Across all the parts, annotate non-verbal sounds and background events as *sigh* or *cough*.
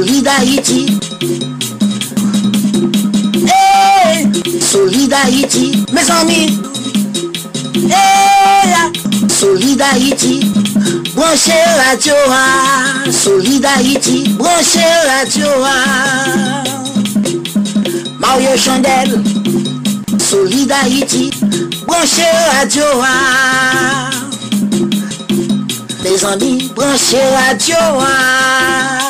Solid Haïti. Hey, Solid Haïti, mes amis. Hey, Solid Haïti. Branchez radio, ah. Solid Haïti. Branchez radio, ah. Mario Chandel. Solid Haïti. Branchez radio, ah. Les amis, branchez radio, ah.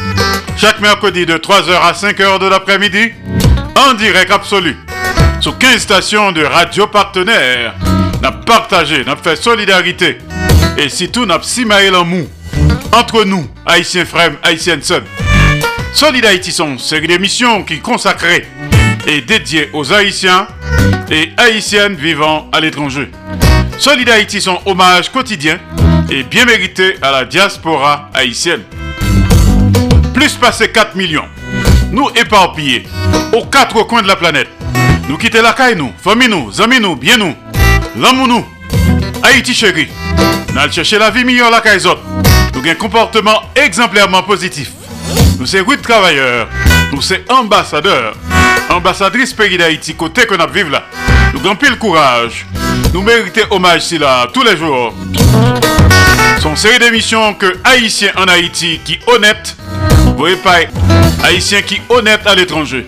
Chaque mercredi de 3h à 5h de l'après-midi. En direct absolu. Sur 15 stations de radio partenaires. N'a partagé, n'a fait solidarité. Et si tout n'a en mou. Entre nous, haïtiens frères, haïtiennes sœurs. Solid Haïti sont série d'émissions qui consacrées et dédiées aux Haïtiens et Haïtiennes vivant à l'étranger. Solid Haïti sont hommage quotidien et bien mérité à la diaspora haïtienne. Plus passé 4 millions. Nous éparpillés aux quatre coins de la planète. Nous quitter la caille nous, famille nous, amis nous, bien nous, l'amour nous. Haïti chéri. Nous chercher la vie meilleure la caille Nous avons un comportement exemplairement positif. Nous sommes de travailleurs. Nous sommes ambassadeurs. Ambassadrice pays d'Haïti, côté que nous vivons là. Nous avons le courage. Nous méritons hommage ici là, tous les jours. Son série d'émissions que Haïtiens en Haïti qui honnête. Haïtiens qui honnête à l'étranger.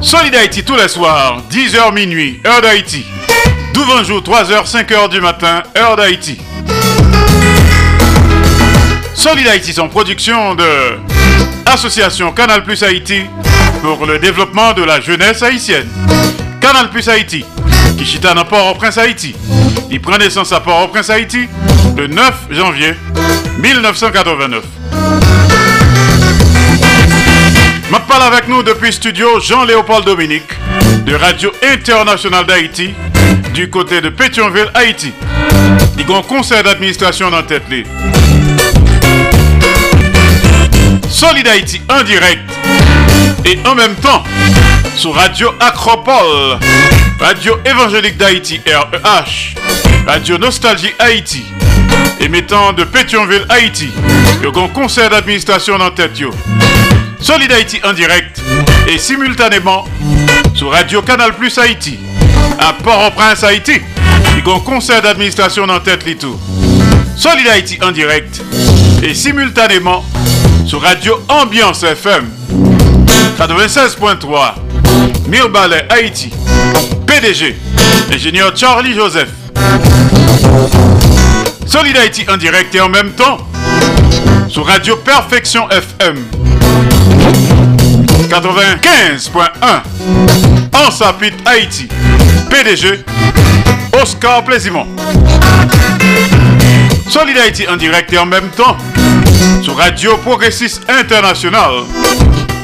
Solid Haïti tous les soirs, 10h minuit, heure d'Haïti. 12 jour, 3h, 5h du matin, heure d'Haïti. Solid Haïti, son production de Association Canal Plus Haïti pour le développement de la jeunesse haïtienne. Canal Plus Haïti, qui chita dans Port-au-Prince Haïti. Il prend naissance à Port-au-Prince Haïti le 9 janvier 1989. Ma parle avec nous depuis studio Jean-Léopold Dominique de Radio Internationale d'Haïti du côté de Pétionville, Haïti. Il y a conseil d'administration dans tête. Solid Haïti en direct et en même temps sur Radio Acropole, Radio Évangélique d'Haïti REH, Radio Nostalgie Haïti, émettant de Pétionville Haïti, le grand conseil d'administration dans tête. Solid Haïti en direct et simultanément sur Radio Canal Plus Haïti, à Port-au-Prince Haïti, le grand conseil d'administration dans tête tout. Solid Haïti en direct et simultanément sur Radio Ambiance FM 96.3 Mirbalet Haïti PDG ingénieur Charlie Joseph Solid Haïti en direct et en même temps sur Radio Perfection FM 95.1 en Sapit Haïti. PDG Oscar Plaisimont. Solid Haïti en direct et en même temps sur Radio Progressiste International.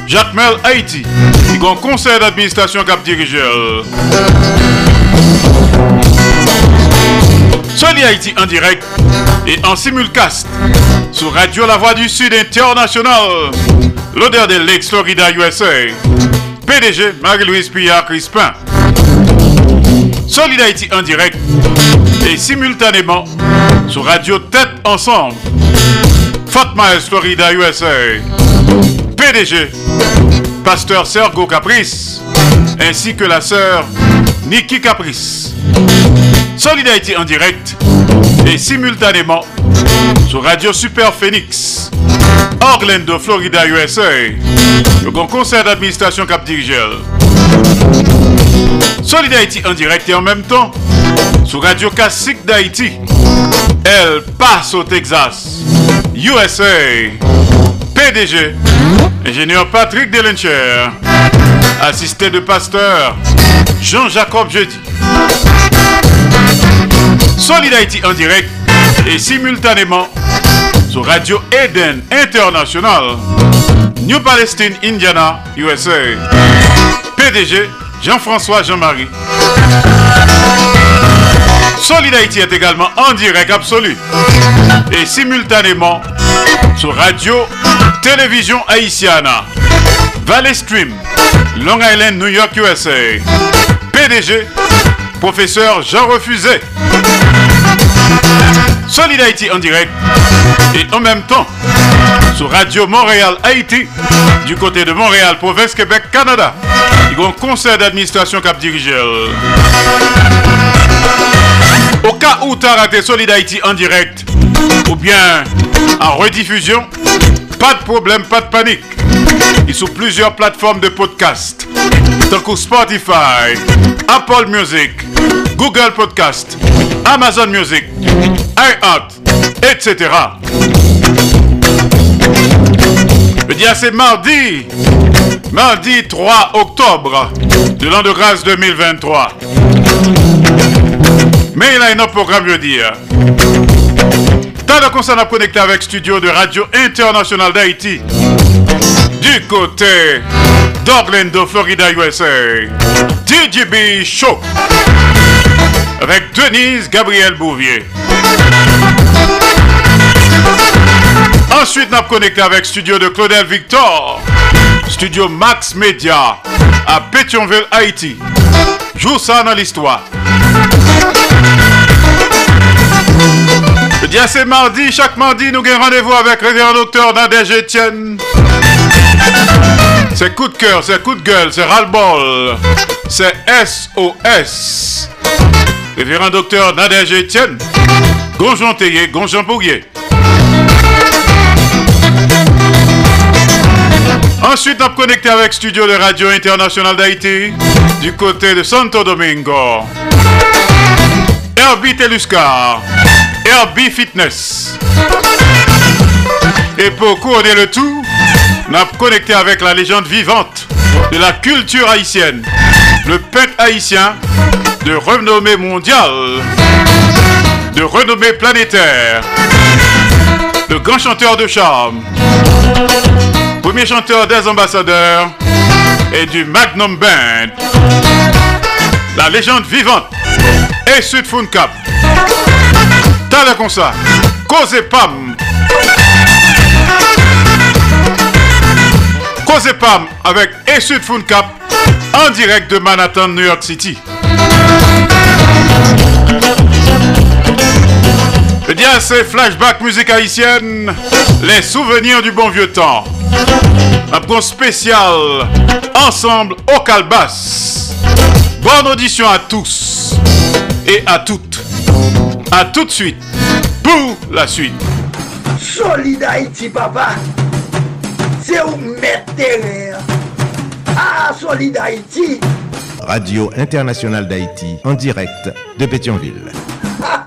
Jacques Haïti qui conseil d'administration cap dirigeur Solid Haïti en direct et en simulcast sur Radio La Voix du Sud International. L'odeur de l'ex Florida USA. PDG Marie-Louise Pillard Crispin. Solid Haïti en direct et simultanément sur Radio Tête Ensemble. Fort Myers, Florida, USA. PDG, Pasteur Sergo Caprice, ainsi que la sœur Nikki Caprice. Solidarité en direct et simultanément sur Radio Super Phoenix, Orlando, Florida, USA. Le grand conseil d'administration Cap Dirigel. Solidarité en direct et en même temps sur Radio Classique d'Haïti. Elle passe au Texas, USA. PDG, ingénieur Patrick Delencher, assisté de pasteur Jean-Jacob Jeudi. Solid Haïti en direct et simultanément sur Radio Eden International, New Palestine, Indiana, USA. PDG Jean-François Jean-Marie. Solid Haïti est également en direct absolu et simultanément sur Radio Télévision Haïtiana, Valley Stream, Long Island, New York, USA. PDG, professeur Jean Refusé. Solid Haïti en direct et en même temps sur Radio Montréal Haïti du côté de Montréal, province Québec, Canada. Il y a un conseil d'administration cap dirigeur. Au cas où tu as raté Solid en direct ou bien en rediffusion, pas de problème, pas de panique. Ils sont plusieurs plateformes de podcast, que Spotify, Apple Music, Google Podcast, Amazon Music, iHeart, etc. Le dia c'est mardi, mardi 3 octobre de l'an de grâce 2023. Mais il a un autre programme, je veux dire. Dans le concert, on a connecté avec studio de Radio International d'Haïti. Du côté d'Orlando, Florida, USA. DJB Show. Avec Denise Gabriel Bouvier. Ensuite, a connecté avec studio de Claudel Victor. Studio Max Media à Pétionville, Haïti. Joue ça dans l'histoire. Je dis c'est mardi, chaque mardi, nous avons rendez-vous avec Révérend Docteur Nadège Etienne. C'est coup de cœur, c'est coup de gueule, c'est ras-le-bol, c'est SOS. Révérend Docteur Nadège Etienne, Gonjon Théier, Gonjon. Ensuite, on connecté avec Studio de Radio International d'Haïti du côté de Santo Domingo. Herbie Teluscar, Herbie Fitness. Et pour couronner le tout, on a connecté avec la légende vivante de la culture haïtienne, le peintre haïtien de renommée mondiale, de renommée planétaire, le grand chanteur de charme, premier chanteur des ambassadeurs et du Magnum Band, la légende vivante et Sud Cap. T'as comme ça, Cause Pam. Cause Pam avec et Sud Cap en direct de Manhattan, New York City. Eh bien, c'est Flashback musique haïtienne, les souvenirs du bon vieux temps. Un point spécial, ensemble au Calbas. Bonne audition à tous et à toutes. À tout de suite pour la suite. Solid Haïti, papa. C'est où mettre Ah, Solid Haïti. Radio Internationale d'Haïti, en direct de Pétionville. *laughs*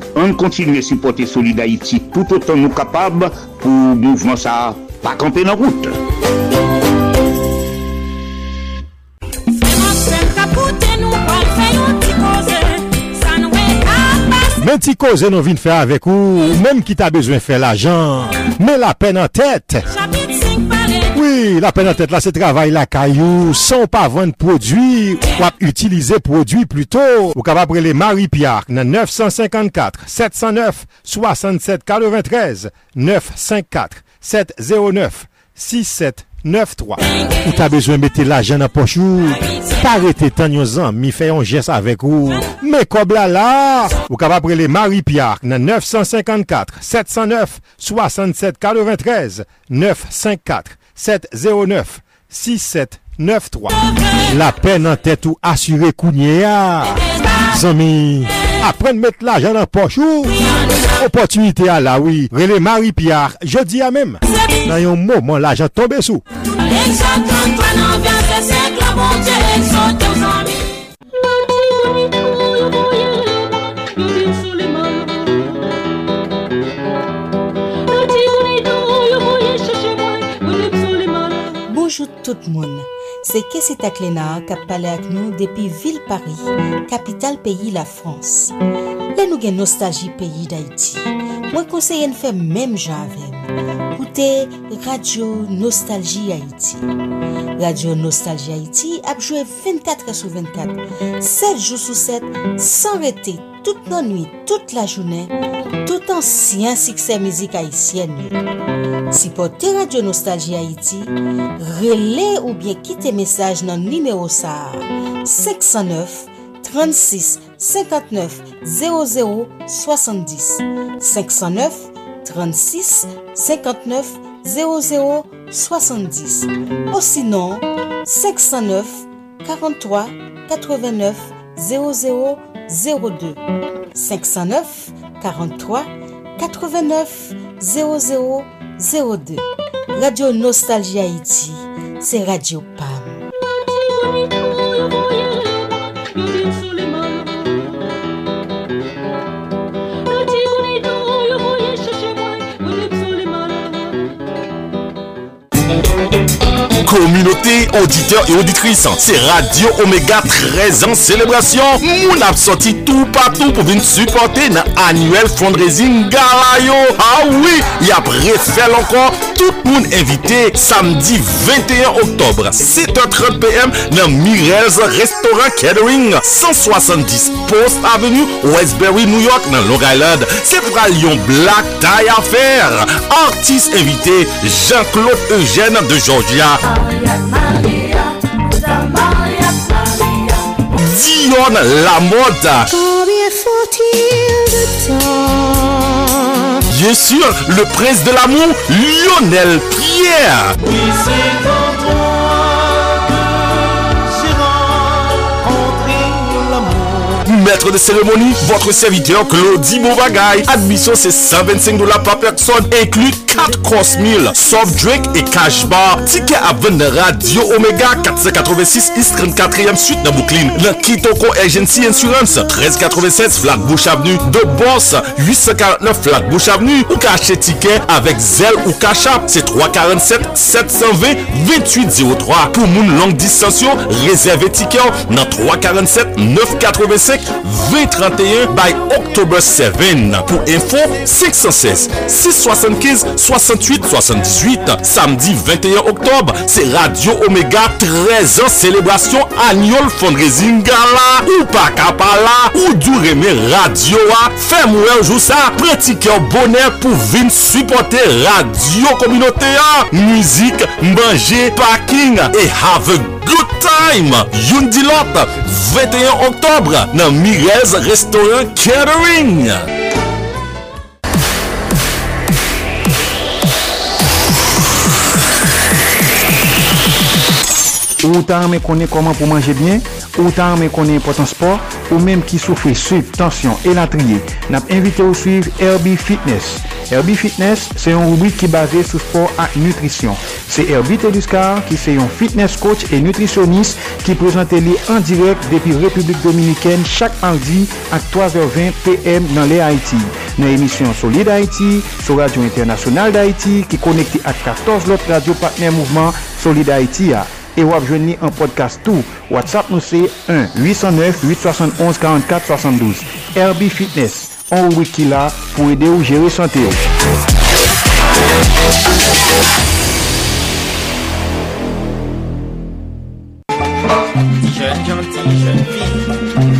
an kontinye supporte Solid Haïti tout otan nou kapab pou mouvman sa pa kampe nan route. Men ti koze nou vin fè avèk ou, mèm ki ta bezwen fè la jan, mè la pen an tèt. Oui, la peine en tête là, c'est travail la caillou. Sans pas vendre produit, ou utiliser produit plutôt. Ou capable les Marie-Pierre, 954 709 67 93 954 709 67 9-3. Ou ta bezwen mette la jen apochou, parete tan yon zan, mi fè yon jes avèk ou, me kob la la. Ou kaba prele Marie-Pierre nan 954-709-67-93, 954 709 6793. La peine en tête ou assuré Kounia. Zami, apprendre mettre l'argent dans poche ou opportunité à la oui. Relais Marie-Pierre, jeudi à même. Dans un moment, l'argent tombe sous. tout moun. Se Kese Taklenar kap pale ak nou depi vil Paris, kapital peyi la Frans. Le nou gen nostalji peyi d'Haïti. Mwen konseye n fè mèm jan avèm. Koute Radio Nostalji Haïti. Radio Nostalji Haïti apjouè 24 sou 24, 7 jou sou 7, san rete tout nan nwi, tout la jounen, tout ansyen sikse mizik Haitien nou. Si pote Radio Nostalgie Haiti, rele ou bien kite mesaj nan nimeo sa 509 36 59 00 70 509 36 59 00 70 ou sinon 509 43 89 00 70 02 509 43 89 00 02 Radio Nostalgie Haïti, c'est Radio PAM. communauté auditeurs et auditrices, C'est Radio Omega 13 ans célébration. Moun ap sorti tout partout pour venir supporter dans annuel fundraising Galayo. Ah oui, y a refait encore tout le monde invité samedi 21 octobre 7h30 PM dans Mirel's Restaurant Catering 170 Post Avenue Westbury New York dans Long Island. C'est pour Lyon Black Tie Affair. Artiste invité Jean-Claude Eugène de Georgia. Dion la mode. Bien sûr, le prince de l'amour, Lionel Pierre. maître de cérémonie, votre serviteur Claudie Bovagaï. Admission c'est 125 dollars par personne, inclus 4 course meal, soft drink et cash bar. Ticket à vendre Radio Omega 486 East 34e suite dans Brooklyn. Dans Kitoko Agency Insurance 1396 Flatbush Avenue de Boss 849 Flatbush Avenue. Ou cacher ticket avec Zelle ou Cachap. C'est 347 720 2803. Pour moun longue distance, réservez ticket dans 347 985 2031 by October 7. Pour info 516 675 68 78. Samedi 21 octobre, c'est Radio Omega 13 ans célébration annual fundraising gala. Ou pas capala, ou du radio a. Fais-moi un jour ça, pratiquer bonheur pour venir supporter radio communautaire. Musique, manger, parking et have a good time. Yundi lot 21 octobre dans Mirez Restaurant Catering. Ou ta men konen koman pou manje bien, ou ta men konen potan sport, ou menm ki soufri suiv, tensyon, elatriye, nap invite ou suiv Herbie Fitness. Herbie Fitness se yon rubrik ki base sou sport ak nutrisyon. Se Herbie Teduscar ki se yon fitness coach e nutrisyonis ki prezante li an direk depi Republik Dominikèn chak mardi ak 3h20 PM nan le Haiti. Nan emisyon Solid Haiti, sou Radio Internasyonal d'Haiti ki konekte ak 14 lot radio partner mouvment Solid Haiti ya. E wap jwenni an podcast tou. WhatsApp nou se 1-809-871-4472. Herbie Fitness. On wiki la pou ede ou sante ou. Jeune gentille, jeune fille,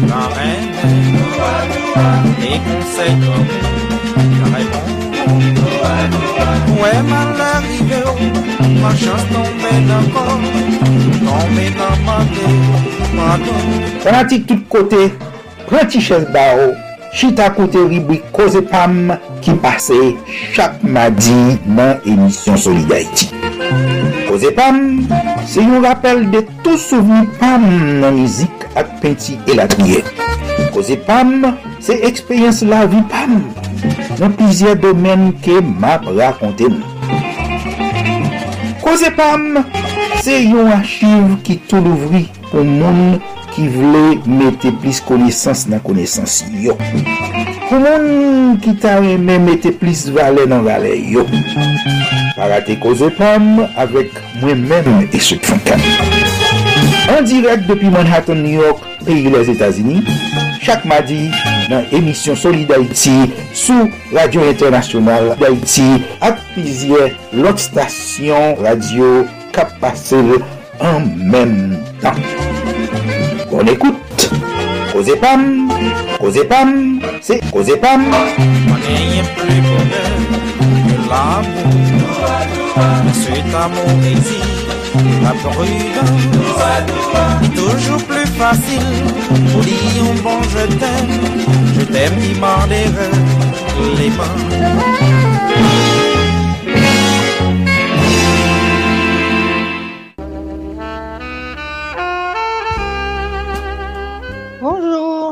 la reine, les conseils comme la réponse. Ouais, mal arrivé, ma chance tombée d'accord, Fanatik tout kote, pranti ches ba ou, chita kote ribwi koze pam ki pase chak madi nan emisyon Solidarity. Koze pam, se yon rappel de tout souveni pam nan mizik ak penti elatriye. Koze pam, se ekspeyens la vi pam, nan pizye domen ke map rakonte nou. Koze pam, Se yon achiv ki tou louvri pou moun ki vle mette plis konesans nan konesans yo. Pou moun ki ta reme mette plis vale nan vale yo. Parate koze pam avek mwen men e sèk fankan. An direk depi Manhattan, New York, peyi les Etats-Unis, chak madi nan emisyon Soli d'Haïti sou Radio Internasyonal d'Haïti ak pizye lot stasyon radio kap pase en menm tan. Bon écoute, Koze Pam, Koze Pam, c'est Koze Pam. Plus bonheur que l'amour. Cet amour exige la prudence. Toujours plus facile pour dire un bon je t'aime. Je t'aime qui mordrait les mains.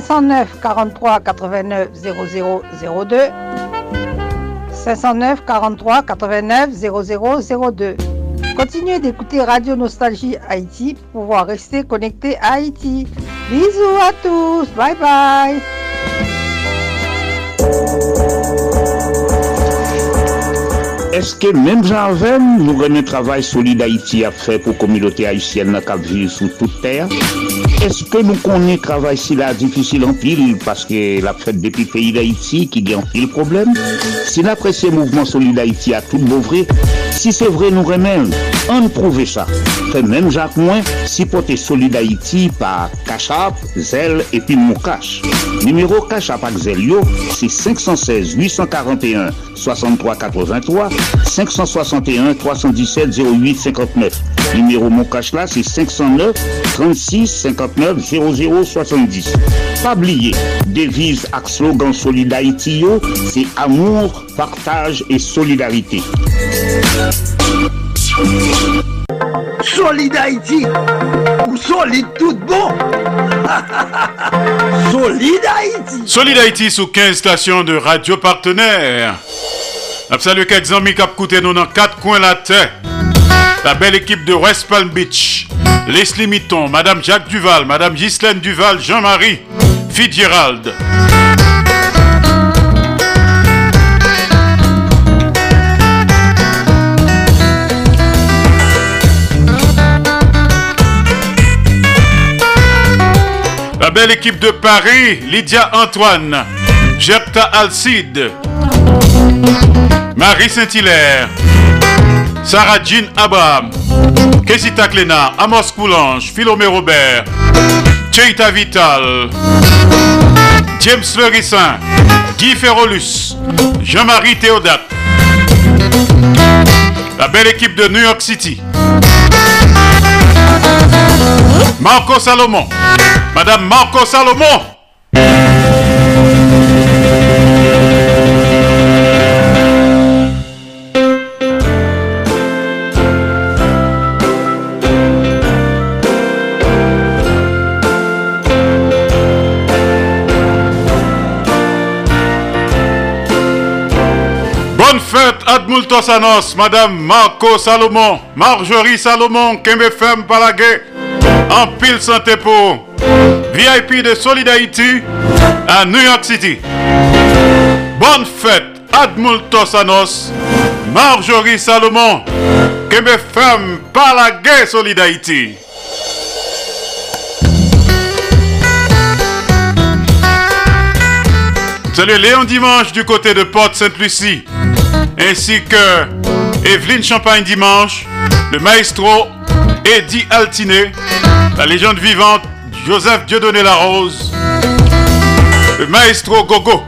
509 43 89 00 02 509 43 89 00 02 Continuez d'écouter Radio Nostalgie Haïti pour pouvoir rester connecté à Haïti. Bisous à tous, bye bye. Eske menm janven nou renen travay solide Haiti ap fè pou komilote Haitienne na kap vive sou tout ter? Eske nou konen travay si la difisil an pil paske la fèt depi peyi d'Haïti ki gen pil problem? Si la presye mouvment solide Haiti a tout bouvre, si se vre nou remen, an prouve sa. Fè menm jak mwen, si pote solide Haiti pa Kachap, Zel epi Moukache. Numero Kachap ak Zel yo, se 516 841 6383 561 317 08 59. 59 00 70. Pabliye, devise ak slogan Solidarity yo, se amour, partaj e solidarite. Solidarity, ou solide tout bon. *laughs* Solidarity. Solidarity sous 15 stations de radio partenaires. Absolu kek zan mi kap koute nou nan kat kwen la tey. La belle équipe de West Palm Beach. Leslie Mitton, Madame Jacques Duval, Madame Ghislaine Duval, Jean-Marie, Fitzgerald. La belle équipe de Paris, Lydia Antoine, Jepta Alcide, Marie Saint-Hilaire, Sarah Jean Abraham, Kessita Clénard, Amos Coulange, Philomé Robert, Cheita Vital, James Lerissin, Guy Ferrolus, Jean-Marie Théodate, la belle équipe de New York City, Marco Salomon, Madame Marco Salomon, fête Admultos Anos, Madame Marco Salomon, Marjorie Salomon, Kembe Femme Palagé, en pile santé pour VIP de Solidarity à New York City. Bonne fête Admultos Anos, Marjorie Salomon, Kembe Femme Palagé Solidarity. Salut Léon Dimanche du côté de Porte Sainte-Lucie, ainsi que Evelyne Champagne Dimanche, le maestro Eddie Altiné, la légende vivante Joseph Dieudonné Larose, le maestro Gogo,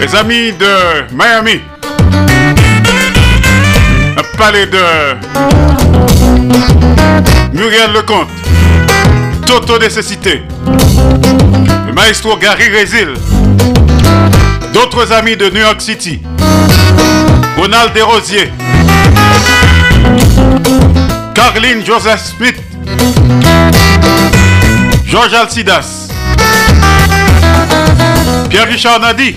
les amis de Miami, un palais de Muriel Lecomte, Toto Nécessité, le maestro Gary Résil, d'autres amis de New York City, Ronald Desrosiers, Caroline Joseph Smith, Georges Alcidas, Pierre-Richard Nadi,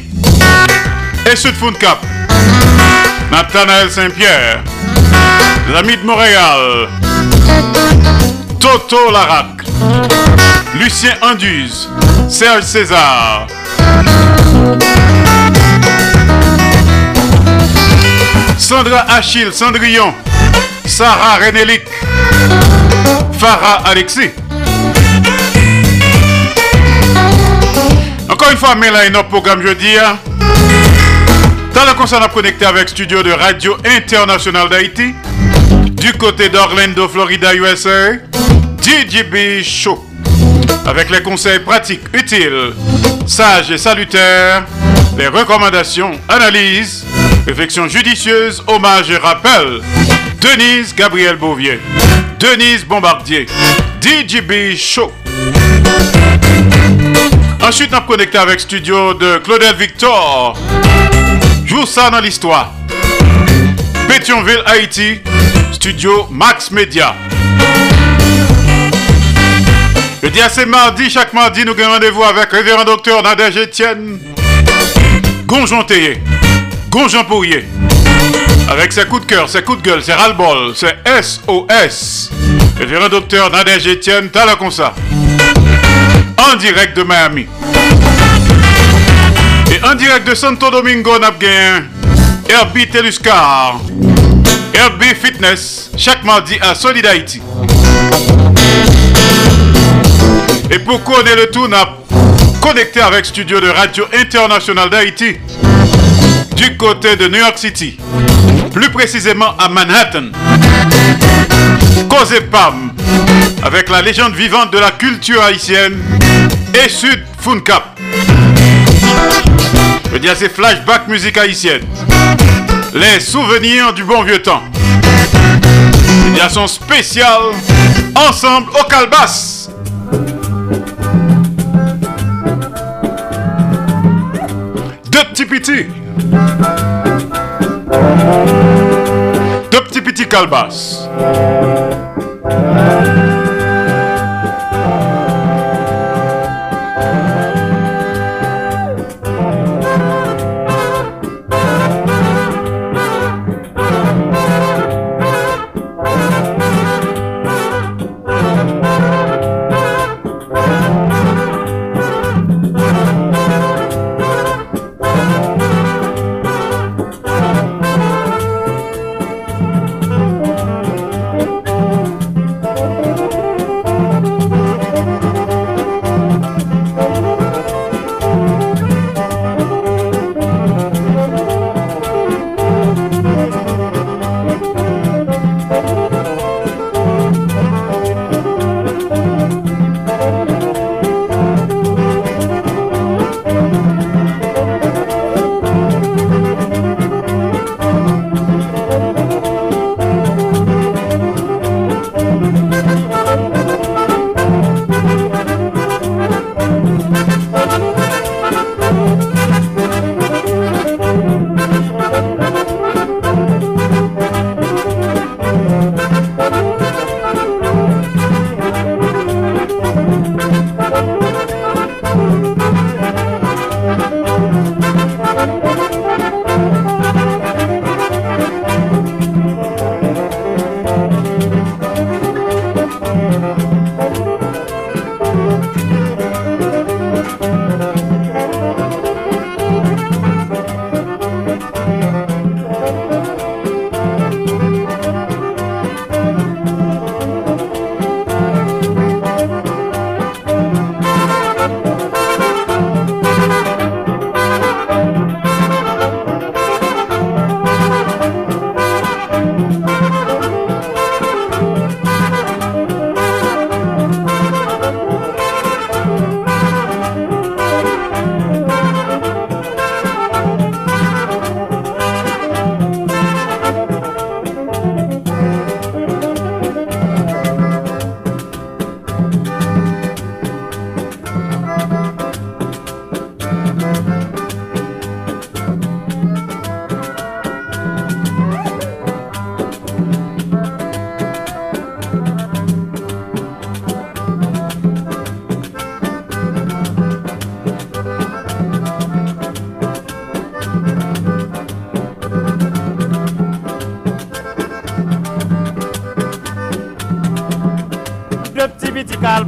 et Sud Cap, Nathanaël Saint-Pierre, les de Montréal, Toto Larac, Lucien Anduze, Serge César. Sandra Achille Cendrillon, Sarah Renélic, Farah Alexis. Encore une fois, mais là, notre programme jeudi. Dans le concert, on a connecté avec studio de Radio International d'Haïti. Du côté d'Orlando, Florida, USA. DJB Show. Avec les conseils pratiques, utiles, sages et salutaires. Les recommandations, analyses, réflexions judicieuses, hommages et rappels. Denise Gabriel Bouvier. Denise Bombardier. DJB Show. Ensuite, on connecté avec studio de Claudel Victor. Joue ça dans l'histoire. Pétionville, Haïti. Studio Max Media. Le dia c'est mardi, chaque mardi nous avons rendez-vous avec révérend docteur Nadège Etienne Gonjon Gonjon Pourrier. Avec ses coups de cœur, ses coups de gueule, ses ras-le-bol, ses SOS. Révérend docteur Nadège Etienne Talaconsa. En direct de Miami. Et en direct de Santo Domingo, gagné Herbie Teluscar. Herbie Fitness, chaque mardi à Solid Haïti. Et pour connaître le tout, on a connecté avec studio de Radio International d'Haïti du côté de New York City, plus précisément à Manhattan. Cause Pam, avec la légende vivante de la culture haïtienne et Sud Funcap. Je dis à ces flashbacks musique haïtienne, les souvenirs du bon vieux temps. Il y a son spécial ensemble au Calbas. Deux. Deux petits petits calbas.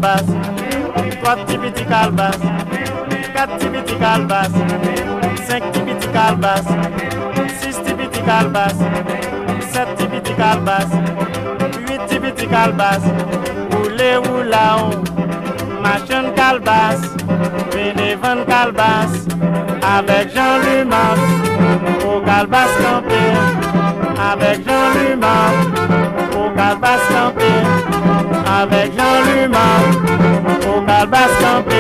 kalbas, Twa ti piti kalbas, Kat ti piti kalbas, Senk ti piti kalbas, Sis ti piti kalbas, Set ti piti kalbas, Huit ti piti kalbas, Oule ou la ou, Machen kalbas, Vene ven kalbas, Avek jan luman, Ou kalbas kampe, Avek jan luman, Ou kalbas kampe, avec Jean Lumas, au calbas campé.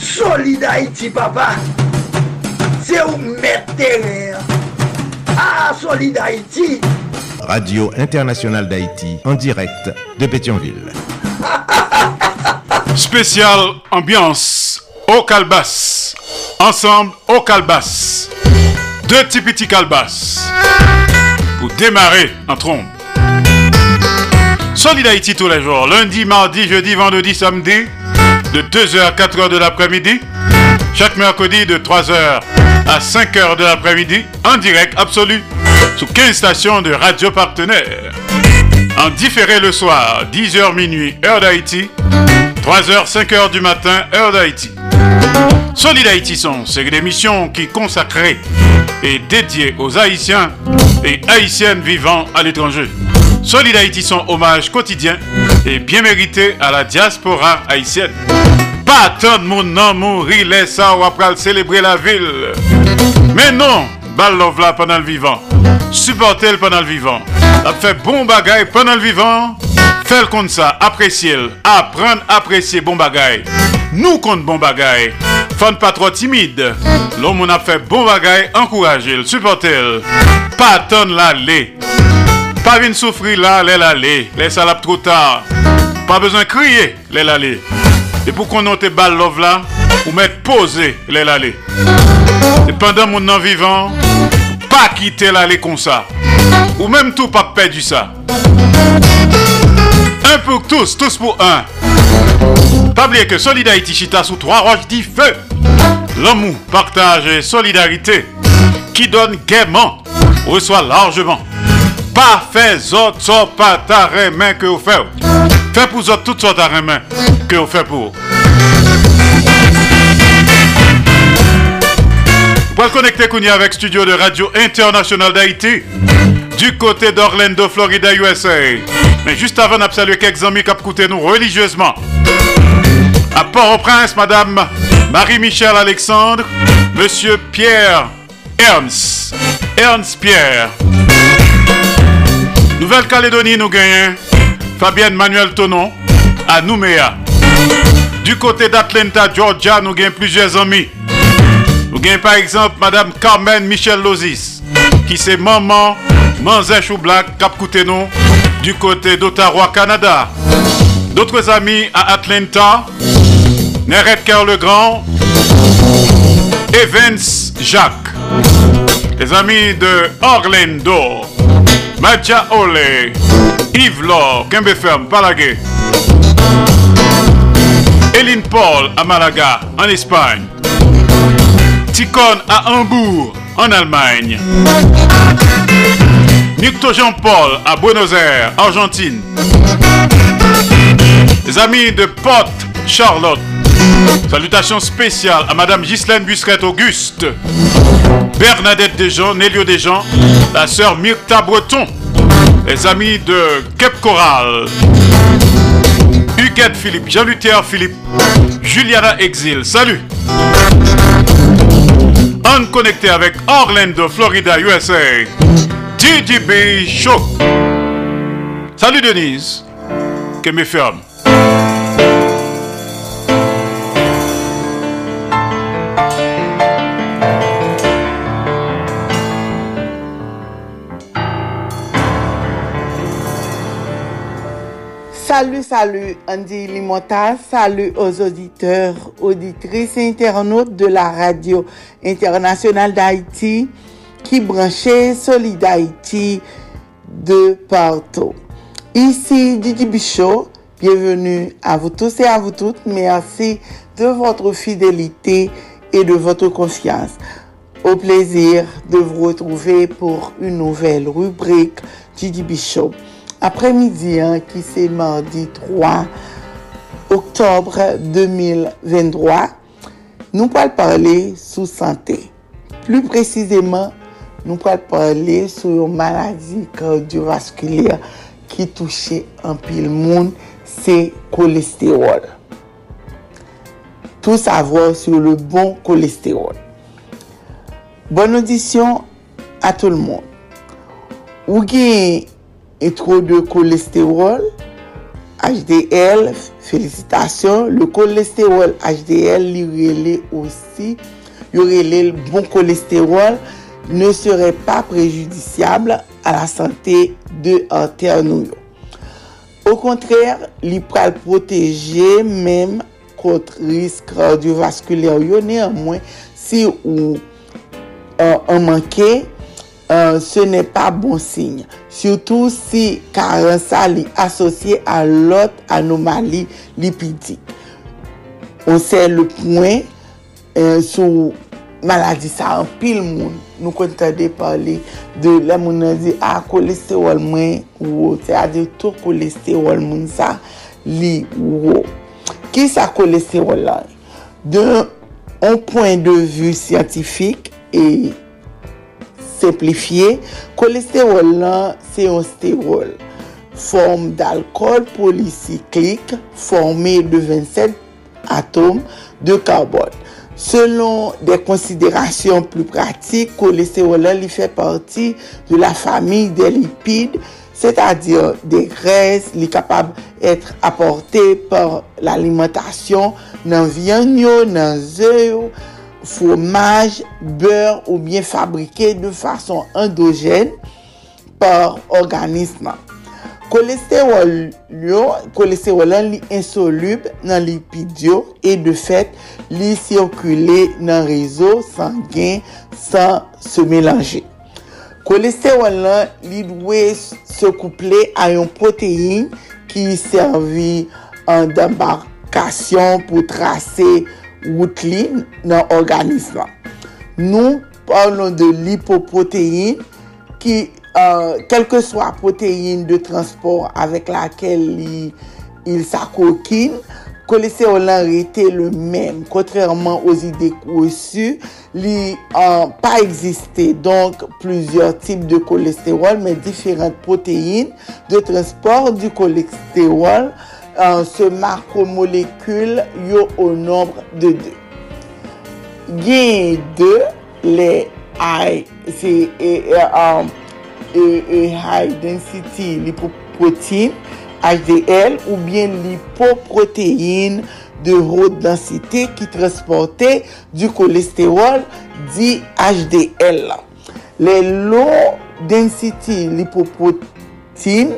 Solid Haïti, papa. C'est où mettre terrain. Ah, Solid Haïti. Radio Internationale d'Haïti, en direct de Pétionville. Spécial ambiance au Calbas. Ensemble au Calbas. Deux petits petits Calbas. Pour démarrer en trombe. Solid Haïti tous les jours. Lundi, mardi, jeudi, vendredi, samedi. De 2h à 4h de l'après-midi. Chaque mercredi de 3h à 5h de l'après-midi. En direct absolu. Sous 15 stations de radio partenaires. En différé le soir, 10h minuit, heure d'Haïti. 3h, 5h du matin, heure d'Haïti. Solid Haïti sont, c'est une émission qui est consacrée et dédiée aux Haïtiens et Haïtiennes vivant à l'étranger. Solid Haïti sont hommage quotidien et bien mérité à la diaspora haïtienne. Pas attendre mon nom mourir, laisse ça ou après célébrer la ville. Mais non, bal love là pendant le vivant. Supporter le pendant le vivant. A fait bon bagay pendant le vivant. Faire comme ça, apprécier, apprendre à apprécier bon bagay. Nous compte bon bagay. Fun pas trop timide. L'homme on a fait bon bagay, encourager, le supporter. Pas attendre l'aller. Pas venir souffrir là, les l'aller. Laisse ça trop tard. Pas besoin de crier, les l'aller. Et pour qu'on note balle love là, ou mettre posé, les l'aller. Et pendant mon nom vivant, pas quitter l'aller comme ça. Ou même tout pas perdu ça. Un pour tous, tous pour un. Pas oublier que Solid Haïti Chita sous trois roches dit feu. L'amour, partage et solidarité qui donne gaiement reçoit largement. Pas fait autres pas ta main que vous faites. Fait pour autres toutes sortes de main que vous faites pour. Pour connecter Kounia avec studio de Radio International d'Haïti du côté d'Orlando, Florida, USA. Mais juste avant, on a salué quelques amis qui ont nous religieusement. À Port-au-Prince, Madame Marie-Michel Alexandre, Monsieur Pierre Ernst, Ernst Pierre. Nouvelle-Calédonie, nous gagnons Fabienne Manuel Tonon à Nouméa. Du côté d'Atlanta, Georgia, nous gagnons plusieurs amis. Nous gagnons par exemple Madame Carmen Michel Lozis, qui c'est maman Manzèche ou Black Cap nous du côté d'Ottawa, Canada. D'autres amis à Atlanta, Neret le Grand, Evans Jacques. Les amis de Orlando, Macha Ole, Yves Laure, Kembeferme, Palagué. Eline Paul à Malaga, en Espagne. Ticon à Hambourg, en Allemagne. Nicto Jean-Paul à Buenos Aires, Argentine. Les amis de Port Charlotte. Salutations spéciales à Madame Ghislaine Busquette Auguste. Bernadette Desjans, Nélio Desjans, la sœur Myrta Breton. Les amis de Cape Coral. Huguette Philippe, Jean-Luther Philippe, Juliana Exil, salut! On connecté avec Orlando, Florida, USA. DJB Show. Salut Denise, que me ferme. Salut, salut Andy Limota, salut aux auditeurs, auditrices et internautes de la radio internationale d'Haïti qui branchait Solid de partout. Ici Didi Bichot, bienvenue à vous tous et à vous toutes. Merci de votre fidélité et de votre confiance. Au plaisir de vous retrouver pour une nouvelle rubrique Didi Bishop. après-midi hein, qui c'est mardi 3 octobre 2023. Nous pourrons parler sous santé. Plus précisément, nous pourrons parler sur une maladie cardiovasculaire qui touche un pile monde, c'est cholestérol. Tout savoir sur le bon cholestérol. Bonne audition à tout le monde. Ou gen trop de cholestérol, HDL, félicitations. Le cholestérol HDL, li relè aussi, le bon cholestérol, ne serait pas préjudiciable à la santé de yo. Au contraire, li pral protéger même contre risque cardiovasculaire néanmoins, si ou en manqué, euh, ce n'est pas bon signe. Soutou si karensa li asosye a lot anomali lipidik. On se le pwen eh, sou maladi sa an pil moun. Nou kontade pale de la moun an di a ah, kolesterol mwen wou. Se a di tou kolesterol moun sa li wou. Ki sa kolesterol la? De an pwen de vu scientifique e Simplifiye, kolesterol lan se yon sterol. Form d'alkol polisiklik formé de 27 atome de karbon. Selon de konsiderasyon pli pratik, kolesterol lan li fè parti de la fami de lipid, se ta dir de gres li kapab etre aporte par l'alimentasyon nan viyanyo, nan zeyo, fromaj, beur ou bien fabrike de fason endojen par organisman. Kolesterol yo, kolesterol an li insolub nan lipidyo e de fet li sirkule nan rezo san gen san se melange. Kolesterol lan li dwe se kouple a yon proteine ki servi an dambarkasyon pou trase kolesterol tracer woutli nan organisme. Nou parlon de lipoproteine ki kelke swa proteine de transport avek lakel il sa kokine, kolesterol nan rete le men. Kontrèrman os ide kousu, li pa existe. Donk, plouzyor tip de kolesterol, men diferent proteine de transport du kolesterol uh, se makromolekul yo o nombre de 2. Gen 2, le high, se, e, e, um, e, e high density lipoprotein, HDL, ou bien lipoprotein de haute densité ki transporte du kolesterol di HDL. Le low density lipoprotein,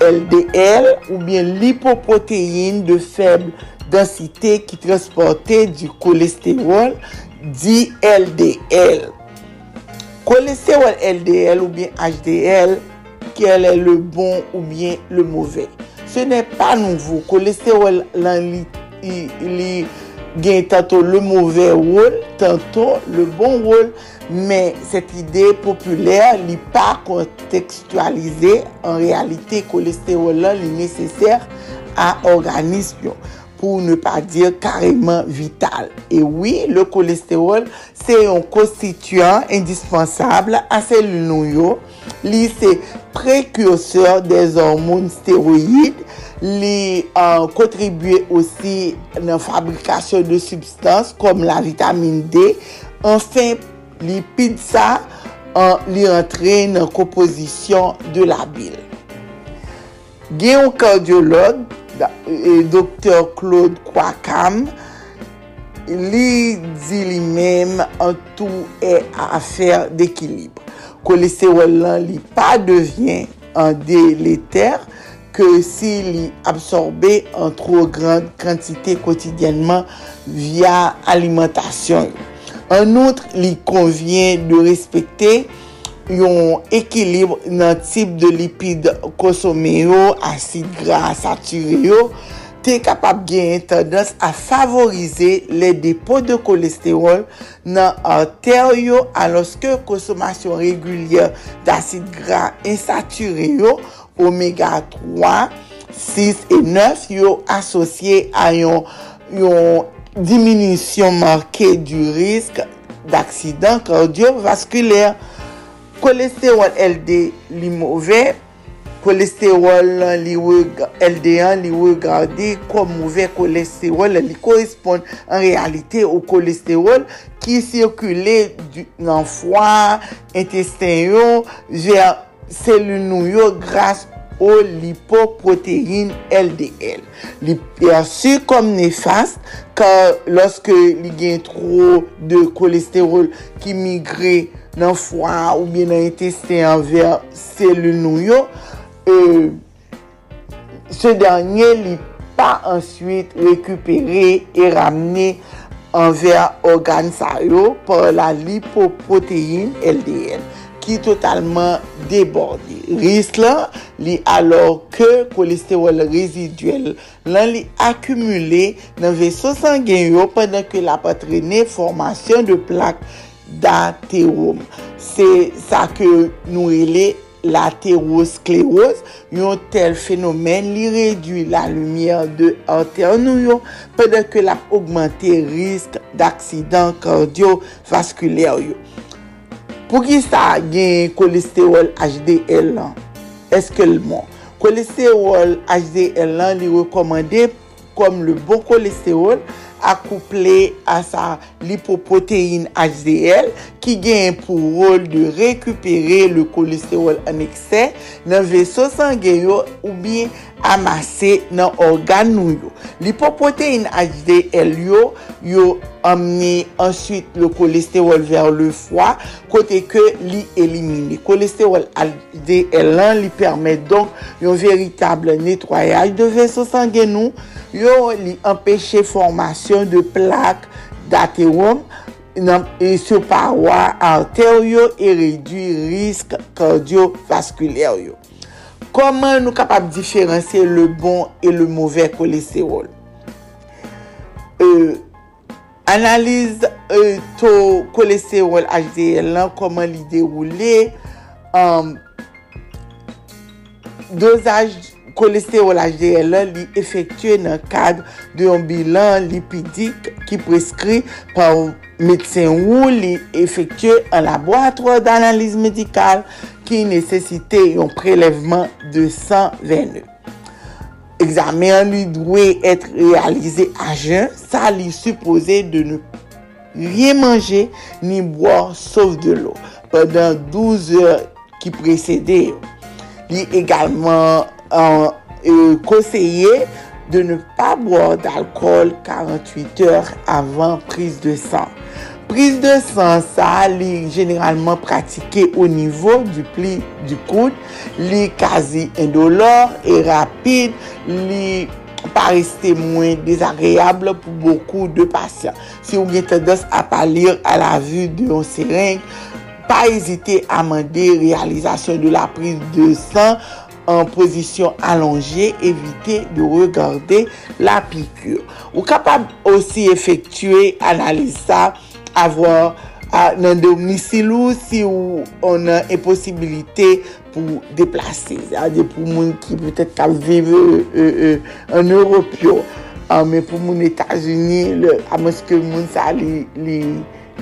LDL ou bien lipoproteine de faible densité qui transportait du cholestérol dit LDL. Cholestérol LDL ou bien HDL, quel est le bon ou bien le mauvais? Ce n'est pas nouveau. Cholestérol, il gagne tantôt le mauvais rôle, tantôt le bon rôle. men set ide populer li pa kontekstualize an realite kolesterol lan li neseser a organism yo. pou ne pa dir kareman vital. E oui, le kolesterol se yon konstituant indispensable a selou nou yo. Li se prekurseur des hormones steroïde. Li uh, kontribuye osi nan fabrikasyon de substans kom la vitamine D. Anfen, li pizza an li rentre nan kompozisyon de la bil. Gen yon kardiolog, Dr. E Claude Kwakam, li di li mem an tou e a afer d'ekilibre. Kolesterol lan li pa devyen an deleter ke si li absorbe an tro grand kantite kotidyenman via alimentasyon yon. An outre, li konvien de respekte yon ekilibre nan tip de lipid konsome yo, asid gras sature yo, te kapap gen tendans a favorize le depo de kolesterol nan anter yo aloske konsomasyon regulye d'asid gra insature yo, omega 3, 6 et 9 yo asosye a yon, yon diminution marquée du risque d'accident cardiovasculaire. Kolesterol LD li mouve, kolesterol LD1 li wè gade kom mouve kolesterol li koresponde an realite ou kolesterol ki sirkule nan fwa, intestin yo, jè selun nou yo grase ou lipoproteine LDL. Li persu kom nefast, ka loske li gen tro de kolesterol ki migre nan fwa ou bien nan intestin anver selu nou yo, e, euh, se danye li pa answit rekupere e ramne anver organ sa yo por la lipoproteine LDL. ki totalman deborde. Ris lan li alor ke kolesterol reziduel lan li akumule nan veso sangen yo pandan ke la patrene formasyon de plak d'aterom. Se sa ke nou ele l'aterosklerose, yon tel fenomen li redu la lumièr de anter nou yon, pandan ke la augmente risk d'aksidan kardyo-vaskulèr yon. Pou ki sa gen kolesterol HDL lan? Eske l lman? Kolesterol HDL lan li rekomande kom le bon kolesterol akouple a sa lipoproteine HDL ki gen pou rol de rekupere le kolesterol an ekse nan veso sangen yo ou bien amase nan organ nou yo. Lipoproteine HDL yo yo amener ensuite le cholestérol vers le foie, côté que l'y élimine. Cholestérol HDL1 lui permet donc un véritable nettoyage de vaisseaux sanguins, lui empêcher formation de plaques d'athérome sur parois artériaux et réduire risque cardiovasculaire. Comment nous capables de différencier le bon et le mauvais cholestérol? Euh, Analize euh, to kolesterol HDL lan, koman li deroule, um, dosaj kolesterol HDL lan li efektue nan kad de yon bilan lipidik ki preskri par medsen ou li efektue an laboratoi d'analize medikal ki nesesite yon prelevman de 129. Examen li dwe etre realize a jen, sa li suppose de ne rien manje ni boar sauf de lo. Pendan 12 eur ki precede yo. Li egalman konseye de ne pa boar d'alkol 48 eur avan prise de sang. Prise de sang sa li generalman pratike ou nivou du pli du kout, li kazi indolor e rapide, li pa reste mwen desagreable pou beaucoup de pasyen. Si ou gen tendos a palir a la vu de yon sering, pa ezite a mande realizasyon de la prise de sang en posisyon alonje, evite de regarde la pikur. Ou kapab osi efektue analisa avwa nan domisilou si ou anan e posibilite pou deplase. Zade pou moun ki pwetet ka vive euh, euh, euh, an Europyo. Ah, men pou moun Etats-Unis, amoske moun sa li... li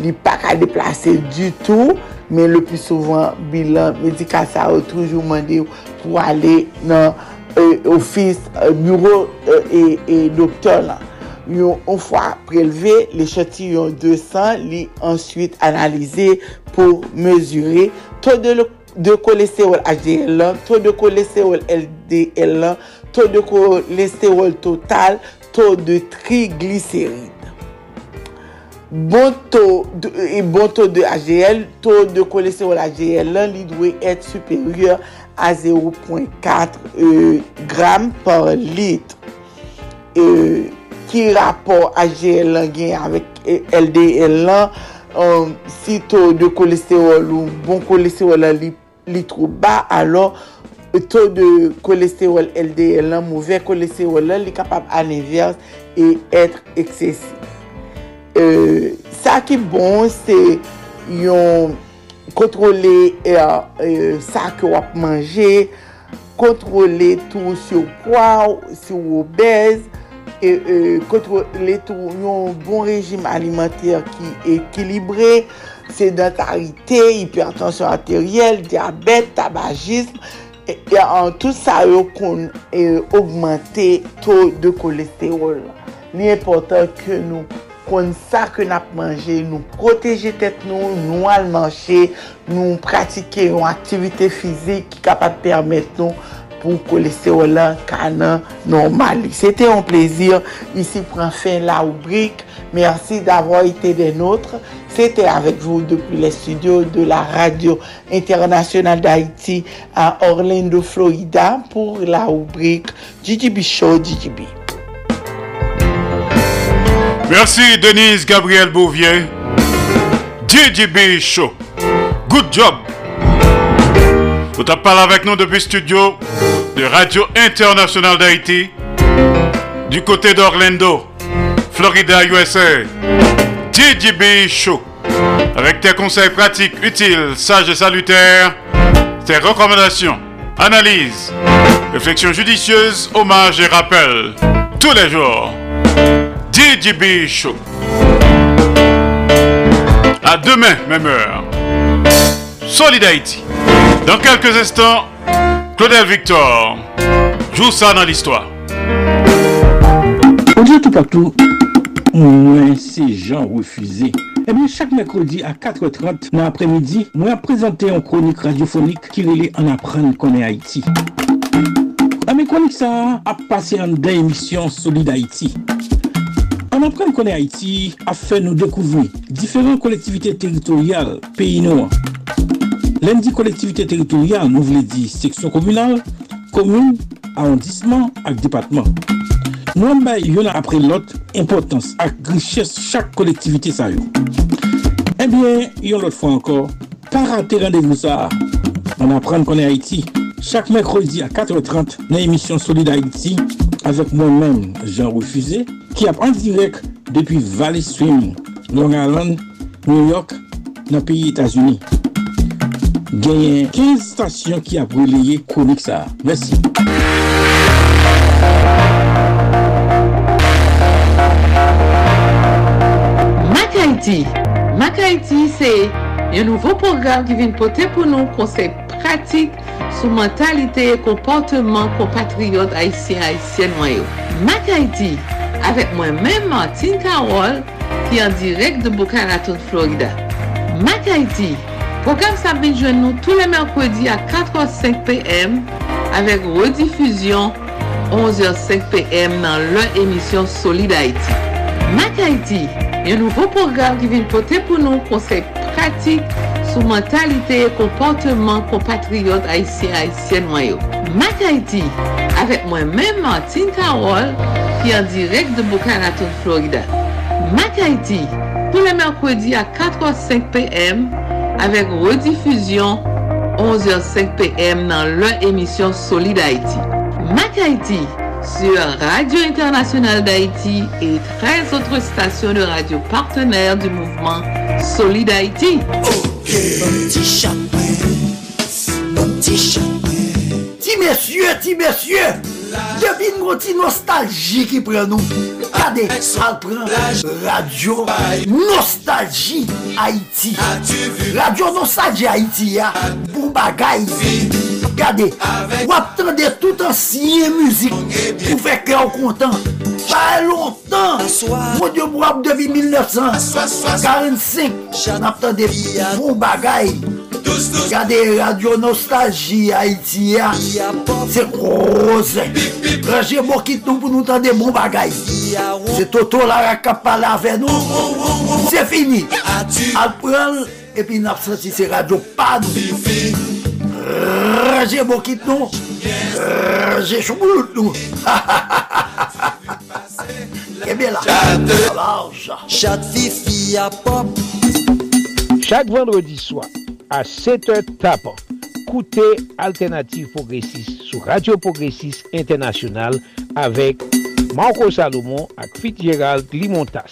li pa ka deplase du tout, men le pi souvan bilan medika sa ou toujou mande ou pou ale nan e, ofis, e, bureau e, e doktor lan. yon an fwa preleve, l'echantillon 200 li answit analize pou mesure to de, de kolesterol HDL, to de kolesterol LDL, to de kolesterol total, to de triglyceride. Bon to, de, bon to de HDL, to de kolesterol HDL li dwe et superior a 0.4 euh, gram par litre. E... Euh, ki rapor AGL lan gen avèk LDL lan, um, si to de kolesterol ou bon kolesterol lan li, li tro ba, alò to de kolesterol LDL lan, mouvè kolesterol lan, li kapab anevyaz e etre eksesif. Euh, sa ki bon, se yon kontrole e, e, sa ki wap manje, kontrole tou sou kwa, sou obèze, kontrole euh, tou yon bon rejim alimenter ki ekilibre, sedentarite, hipertensyon arteriel, diabet, tabagisme, an tout sa yo kon euh, augmente to de kolesterol. Li important ke nou kon sa ke nap manje, nou proteje tet nou, nou al manche, nou pratike yon aktivite fizik ki kapap permette nou pou kolesterol lan kanan normali. Sete yon plezir, isi pran fin la oubrik, mersi d'avo ite den notre. Sete avek vou depi le studio de la Radio Internationale d'Haïti a Orlando, Florida, pou la oubrik GGB Show GGB. Merci Denise Gabriel Bouvier. DJB Show. Good job. Vous avez parlé avec nous depuis studio de Radio Internationale d'Haïti du côté d'Orlando, Florida, USA. DJB Show. Avec tes conseils pratiques, utiles, sages et salutaires, tes recommandations, analyses, réflexions judicieuses, hommages et rappels. Tous les jours. DJB Show. À demain, même heure. Solid Haïti. Dans quelques instants, Claudel Victor joue ça dans l'histoire. On dit tout partout, moi, c'est gens refusés. Eh bien, chaque mercredi à 4h30 dans l'après-midi, moi présenter une chronique radiophonique qui relie en apprendre qu'on est Haïti. À mes chroniques, ça a passé en deux émissions Solid Haïti. On apprend qu'on est Haïti a fait nous découvrir différentes collectivités territoriales pays noirs. Lundi collectivité territoriale, nous voulons dire section communale, commune, arrondissement et département. Nous avons une après l'autre importance et richesse chaque collectivité Eh bien, une autre fois encore, pas rater rendez-vous ça. On apprend qu'on est Haïti chaque mercredi à 4h30 dans l'émission Solid Haïti avec moi-même Jean Refusé qui est en direct depuis Valley Stream, Long Island, New York, dans le pays Gagné 15 stations qui a relayé chronique ça. Merci. Mac Haïti. Mac Haïti, c'est un nouveau programme qui vient porter pour nous conseils pratiques sur mentalité et comportement compatriotes haïtiens haïtiennes noyaux. Mac Haïti, avec moi-même Martine Carole, qui est en direct de Boca Raton, Florida. Haïti, Program Sabine jwen nou tous les mercredis à 4h05 p.m. avec rediffusion 11h05 p.m. dans leur émission Solid Haïti. Mac Haïti, un nouveau programme qui vient porter pour nous conseils pratiques sur mentalité et comportement compatriotes haïtiens haïtiennes noyaux. Mac Haïti, avec moi-même Martine Carole, qui est en direct de Boca Raton, Florida. Mac Haïti, tous les mercredis à 4h05 p.m. avèk redifuzyon 11h05 pm nan lè emisyon Solid Haïti. Mac Haïti sur Radio Internationale d'Haïti et 13 autres stations de radio partenaires du mouvement Solid Haïti. Okay. Ti messieurs, ti messieurs Je vin gouti nostalji ki pren nou. Kade, al pren radio nostalji Haiti. Radio nostalji Haiti ya. Bou bagay. Kade, wap tende tout ansiye muzik. Pou fek lè ou kontan. Pas longtemps, mon Dieu, moi, depuis 1945, on a des bons bagailles. Gade Radio Nostalgie Haïti ya Se groze Raje mokit nou pou nou tan de bon bagay Se Toto la rakap pala ave nou Se fini. Al pral Epi nap sati se radio pad Raje mokit nou Raje choukoulout nou Ebe la Chat fifi a pop Chaque vendredi soir, a 7h tapant. Koute Alternative Progressive sou Radio Progressive Internationale avek Marco Salomon ak Fitzgerald Limontas.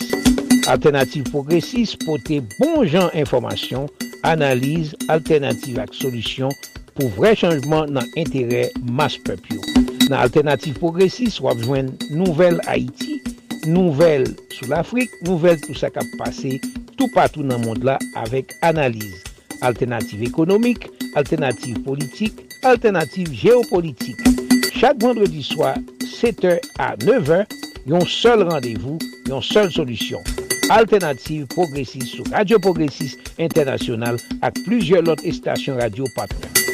Alternative Progressive pote bon jan informasyon, analize, alternative ak solusyon pou vre chanjman nan entere mas pepyo. Nan Alternative Progressive wap jwen nouvel Haiti, nouvel sou l'Afrique, nouvel tout sa kap pase tout patou nan mond la avek analize. Alternative ekonomik, alternative politik, alternative geopolitik. Chak vendredi swa, 7h a 9h, yon sol randevou, yon sol solusyon. Alternative Progressiste sou Radio Progressiste Internasyonal ak plujye lot estasyon radio patron.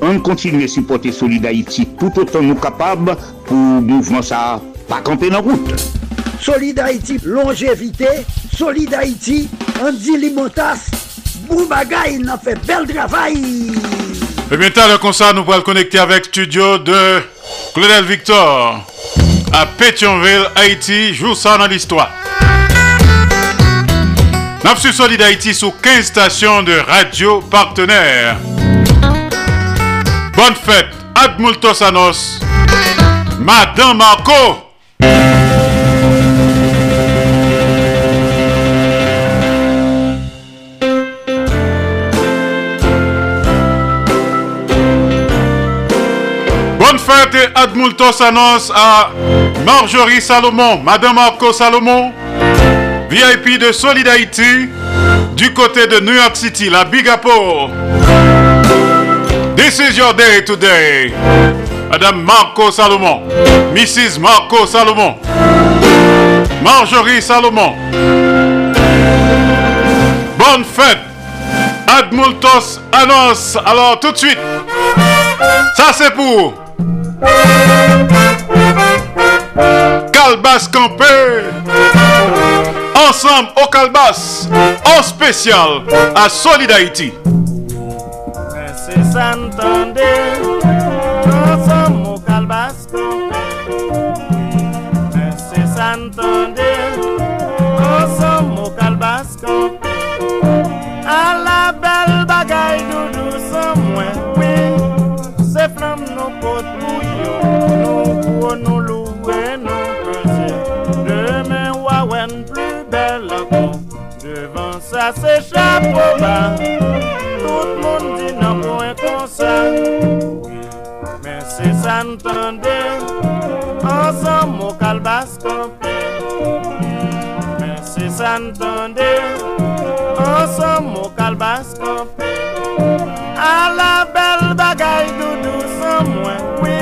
On continue à supporter Solid Haïti tout autant nous capables pour mouvement ça pas camper dans route. Solid Haïti, longévité, Solid Haïti, Andy Limotas, Boubagaï, il a fait bel travail. Et bien, tard comme ça, nous pourrons le connecter avec studio de Claudel Victor à Pétionville, Haïti. Joue ça dans l'histoire. Nous sommes Solid Haïti sous 15 stations de radio partenaires. Bonne fête, Admultosanos, Madame Marco. Bonne fête et Admultosanos à Marjorie Salomon, Madame Marco Salomon, VIP de Solid Haïti, du côté de New York City, la Big Apple. This is your day today. Madame Marco Salomon, Mrs. Marco Salomon, Marjorie Salomon. Bonne fête. Admultos annonce. Alors tout de suite, ça c'est pour Calbas Campé. Ensemble au Calbas, en spécial à Solid Haïti. Tande Dansan mou kalbasko Mese santande Dansan mou kalbasko A la bel bagay doudou san mwen we Se flam nou pot mou yo Nou kou nou loue nou peze Demen wawen plu bel akou Devan sa se chapo ba S'entendre Ensemble au calbas campé Mais c'est s'entendre Ensemble au calbas campé À la belle bagaille doudou sans moins Oui,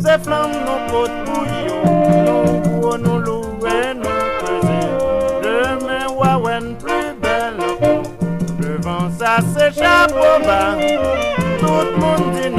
c'est flamme nos potes bouillons Nous courons, nous louer, nous peser Demain Wawen plus belle Devant ça c'est chapeau bas Tout le monde dit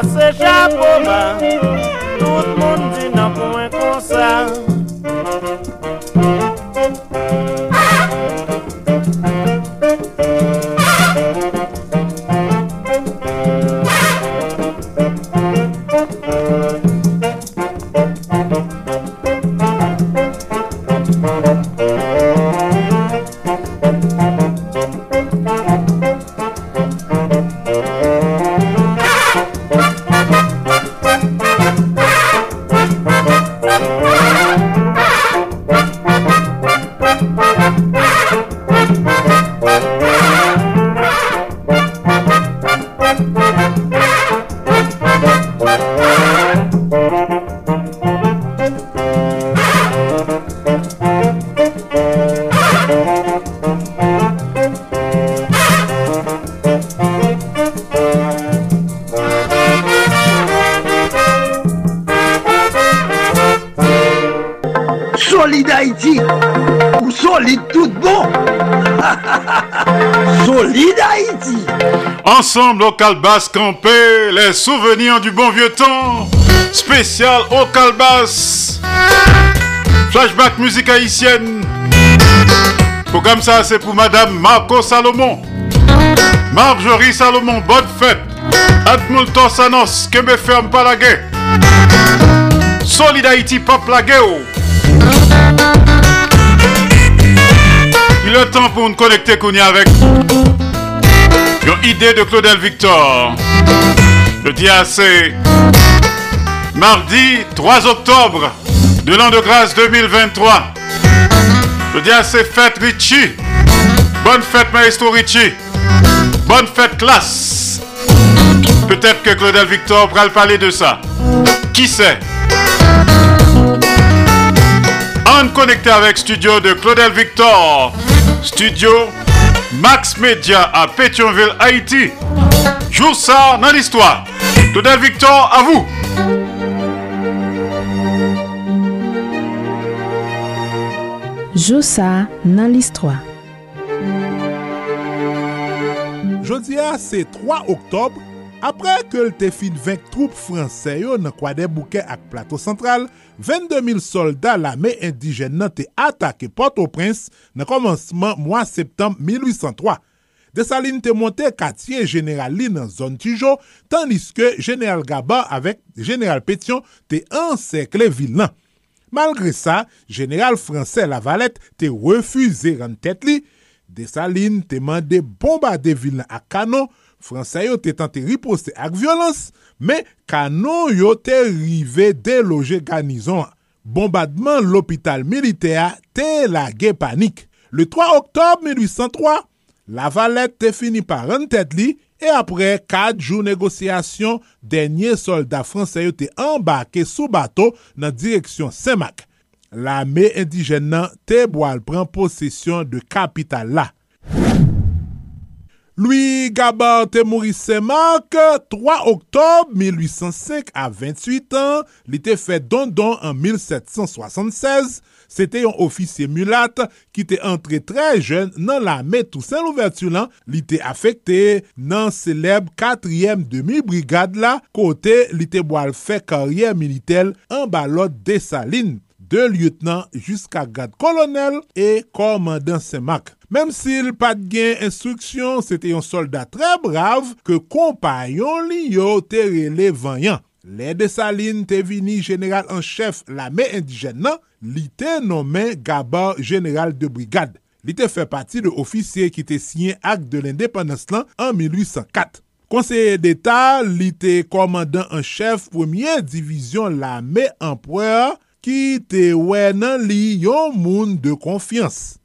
se chapo ba Tout moun di nan pwen konsa Ensemble au Calbas campé, les souvenirs du bon vieux temps. Spécial au Calbas. Flashback musique haïtienne. Programme ça, c'est pour Madame Marco Salomon. Marjorie Salomon, bonne fête. Admulto Sanos, que me ferme pas la guerre. Solid Haïti, pop la. Il est temps pour nous connecter qu'on avec une idée de Claudel Victor. Le DAC, mardi 3 octobre de l'an de grâce 2023. Le DAC fête Richie. Bonne fête Maestro Richie. Bonne fête classe. Peut-être que Claudel Victor pourra le parler de ça. Qui sait? On connecté avec studio de Claudel Victor. Studio Max Media à Pétionville, Haïti. Joue ça dans l'histoire. Claudel Victor, à vous. Jou sa nan listwa. Jodia se 3 oktob, Apre ke l te fin 20 troupe franse yo nan kwa de bouke ak plato sentral, 22.000 soldat la me indijen nan te atake Port-au-Prince nan komanseman mwa septem 1803. Desaline te monte katye General li nan zon Tijo, tanis ke General Gaba avek General Petion te ansekle vil nan. Malgre sa, General Fransè Lavalette te refuze ran tet li. Desaline te mande bomba de vil nan ak kanon Fransè yo te tante ripose ak violans, men kanon yo te rive deloje ganizon. Bombardement l'hôpital militea te lage panik. Le 3 oktob 1803, Lavalette te fini par ran tet li, e apre 4 jou negosyasyon, denye soldat Fransè yo te ambake sou bato nan direksyon Semak. La me indijen nan te boal de kapital la. Louis Gabarte Maurice Saint-Marc, 3 octobre 1805 à 28 ans, l'été fait dondon en 1776. C'était un officier mulâtre qui était entré très jeune dans l'armée Toussaint Louverture. Il était affecté dans la célèbre 4e demi-brigade là, côté il était fait carrière militaire en ballotte des Salines. de lieutenant jusqu'à garde-colonel et commandant Semak. Mem sil pat gen instruksyon, se te yon soldat tre brav ke kompanyon li yo te rele vanyan. Le desaline te vini general an chef la me indijen nan, li te nomen gabar general de brigade. Li te fe pati de ofisye ki te siyen ak de l'independence lan an 1804. Konseye d'Etat, li te komandan an chef premier divizyon la me empereur, ki te wè nan li yon moun de konfians.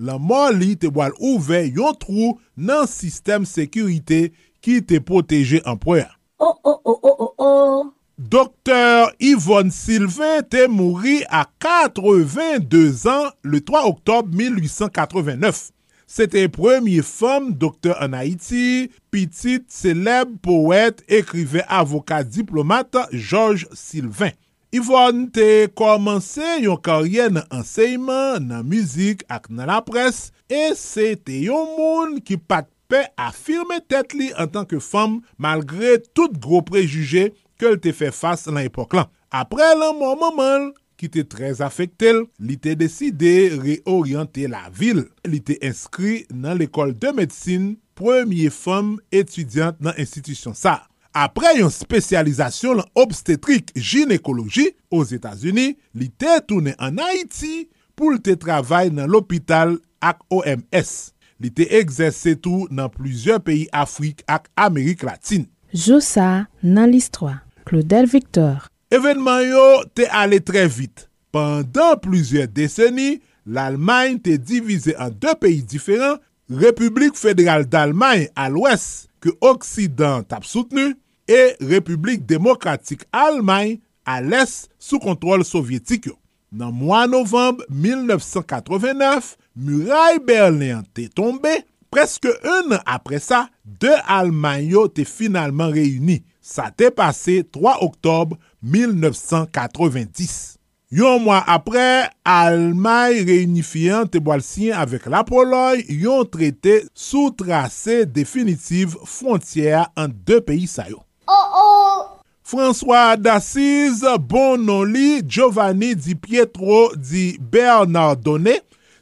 La mò li te wal ouve yon trou nan sistem sekurite ki te proteje empereur. Oh, oh, oh, oh, oh, oh. Dokter Yvonne Sylvain te mouri a 82 an le 3 oktob 1889. Sete premier femme dokter an Haiti, pitit, seleb, poète, ekrive, avokat, diplomate, Georges Sylvain. Yvonne te komanse yon karyen nan anseyman, nan mizik ak nan la pres, e se te yon moun ki pat pe afirme tet li an tanke fom malgre tout gro prejuge ke l te fe fase nan epok lan. Apre lan moun maman ki te trez afektel, li te deside reoriente la vil. Li te inskri nan l'ekol de medsine, premye fom etudyant nan institisyon sa. Apre yon spesyalizasyon lan obstetrik ginekoloji os Etasuni, li te toune an Haiti pou li te travay nan l'opital ak OMS. Li te egzese tou nan plizye peyi Afrik ak Amerik Latine. Joussa nan listroa, Claudel Victor. Evenman yo te ale tre vit. Pendan plizye deseni, l'Almanye te divize an de peyi diferan, Republik Federal d'Almanye al wes, ke Oksidant tap soutenu, e Republik Demokratik Almanye al es sou kontrol sovyetik yo. Nan mwa novemb 1989, Muraille Berlin te tombe, preske un an apre sa, de Almanye yo te finalman reyuni. Sa te pase 3 oktob 1990. Yon mwa apre, Almay reunifiyan te boalsyen avek la Poloy yon trete sou trase definitiv frontiyer an de peyi sayo. Oh oh! François d'Assise, Bonoli, Giovanni di Pietro di Bernardone,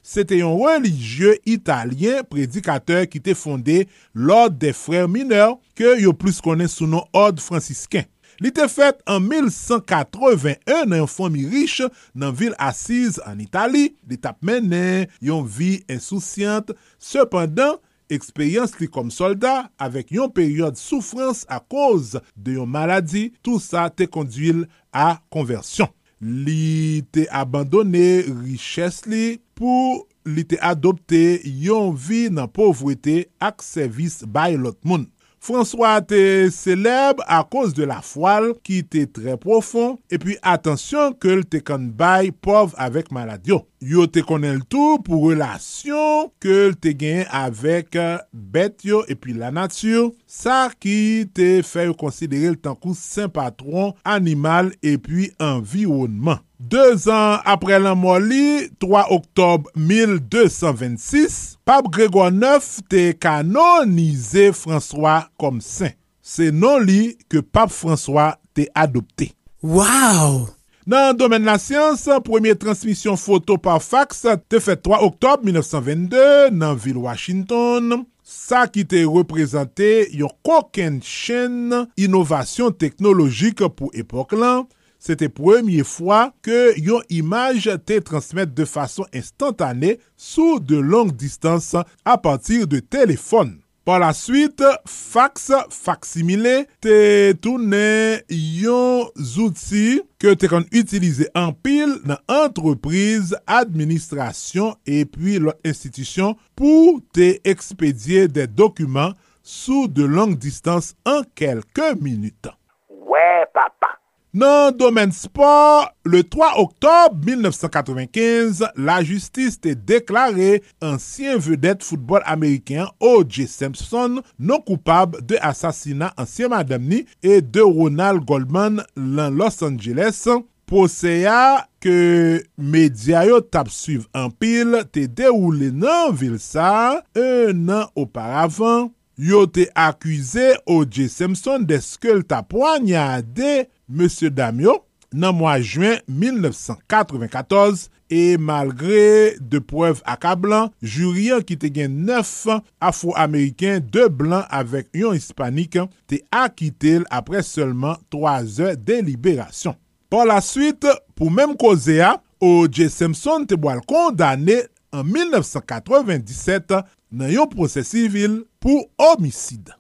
se te yon religye italien predikater ki te fonde l'Ordre des Frères Mineurs ke yo plus konen sou nou Ordre Franciscain. Li te fet an 1181 nan yon fomi riche nan vil Asiz an Itali, li tap menen yon vi insousyante. Sependan, eksperyans li kom soldat avek yon peryode soufrans a koz de yon maladi, tout sa te konduil a konversyon. Li te abandone riches li pou li te adopte yon vi nan povwete ak servis bay lot moun. François te seleb a koz de la fwal ki te tre profon e pi atensyon ke l te bay pov avek maladyo. Yo te konen l tou pou relasyon ke l te gen avek bet yo e pi la natyur. Sa ki te fè yo konsidere l tankou sen patron animal e pi environman. Deux an apre lan moli, 3 oktob 1226, Pape Grégoire IX te kanonize François kom sen. Se non li ke Pape François te adopte. Waouh! Nan domen la syans, premier transmisyon foto par fax te fet 3 oktob 1922 nan vil Washington. Sa ki te reprezante yon koken chen inovasyon teknologik pou epok lan. Se te premye fwa ke yon imaj te transmette de fason instantane sou de long distans a patir de telefon. Par la suite, fax, faksimile, te toune yon zouti ke te kon utilize an pil nan entreprise, administrasyon e pi lot institisyon pou te ekspedye de dokumen sou de long distans an kelke minute. Ouè ouais, papa, Nan domen sport, le 3 oktob 1995, la justis te deklare ansyen vedet foutbol ameriken O.J. Simpson non koupab de asasina ansyen madamni e de Ronald Goldman lan Los Angeles. Poseya ke medyayot tap suiv an pil te deroule nan vil sa un an oparavan. Yo te akwize O.J. Simpson deske l ta poanyade M. Damyo nan mwa juen 1994 e malgre de poev akablan, juryen ki te gen 9 Afro-Ameriken, 2 blan avek yon Hispanik te akitel apre seulement 3 e de liberasyon. Por la suite, pou menm koze a, O.J. Simpson te boal kondane en 1997 nan yon proses sivil pou omisid.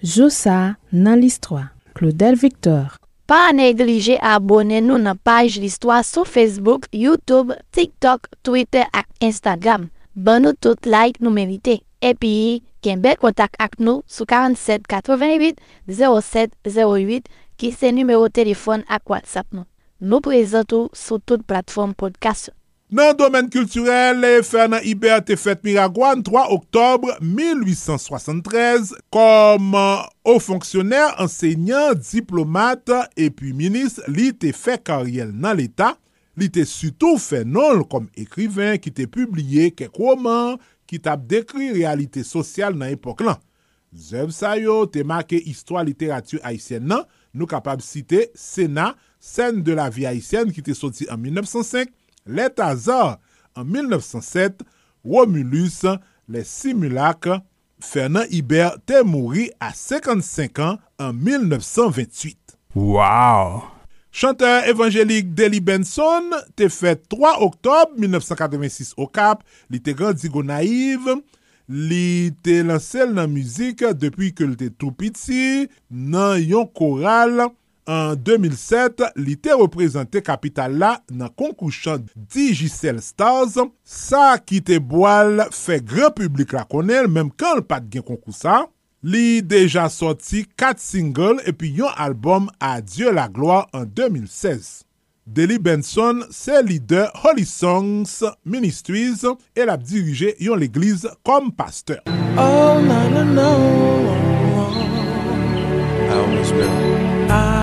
Josa nan list 3. Claudel Victor Pa neglije abone nou nan paj listwa sou Facebook, Youtube, TikTok, Twitter ak Instagram. Ban nou tout like nou merite. Epi, ken bel kontak ak nou sou 4788 0708 ki se numero telefon ak WhatsApp nou. Nou prezentou sou tout platform podcast. Nan domen kulturel, fè nan Iber te fèt Miragwan 3 oktobre 1873 kom ou fonksyonèr, enseignant, diplomat epi minis li te fè karyel nan l'Etat. Li te sutou fè nol kom ekriven ki te publie kek roman ki tap dekri realite sosyal nan epok lan. Zev sayo te make histwa literatu haisyen nan, nou kapab site Sena, Sen de la vie haisyen ki te soti an 1905, les Tazars en 1907, Romulus, les Simulacs, Fernand Hibert t'est mouru à 55 ans en 1928. Wow! Chanteur évangélique Deli Benson t'est fait 3 octobre 1986 au Cap, il était grandigo naïve, Li te lansel nan muzik depi ke li te tou piti nan yon koral An 2007, li te reprezentè kapital la nan konkouchan Digicel Stars, sa ki te boal fe gran publik la konel menm kan l pat gen konkousa. Li deja soti 4 single epi yon album Adieu la gloire an 2016. Deli Benson se lider Holy Songs Ministries el ap dirije yon l'eglize kom pasteur. Oh, no, no, no, I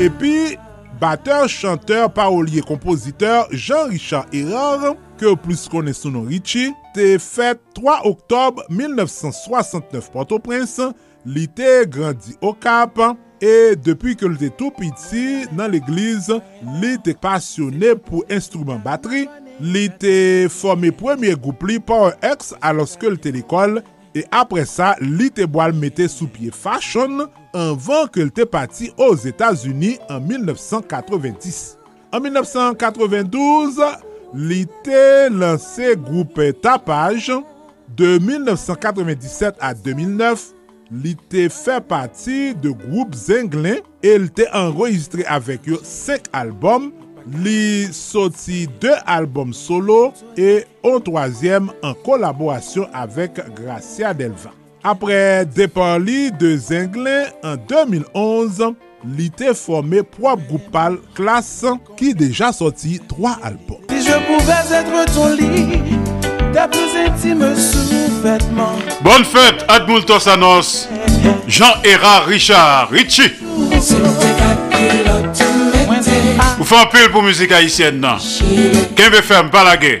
Epi, bateur, chanteur, parolier, kompositeur Jean-Richard Erard, ke ou plis kone sou non Richie, te fet 3 Oktob 1969 Port-au-Prince, li te grandi o Kap, e depi ke li te tou piti nan l'eglize, li te pasyone pou instrument bateri, li te forme premier goup li Power X aloske li te l'ekol, e apre sa, li te boal mette sou pie fashion, anvan ke li te pati os Etats-Unis en 1990. En 1992, li te lanse groupe Tapage. De 1997 a 2009, li te fe pati de groupe Zenglin e li te enregistre avek yo 5 albom. Li soti 2 albom solo e on 3e en kolaborasyon avek Gracia Delva. Apre depan li de Zenglin en 2011, li te forme prop goupal klas ki deja soti 3 albom. Si je pouvais être ton lit, ta plus intime sous-vêtement. Bonne fête, Admoultos Anos, Jean-Hérard Richard, Richie. Ou fè un pile pour musique haïtienne nan. Kembe fèm, palage.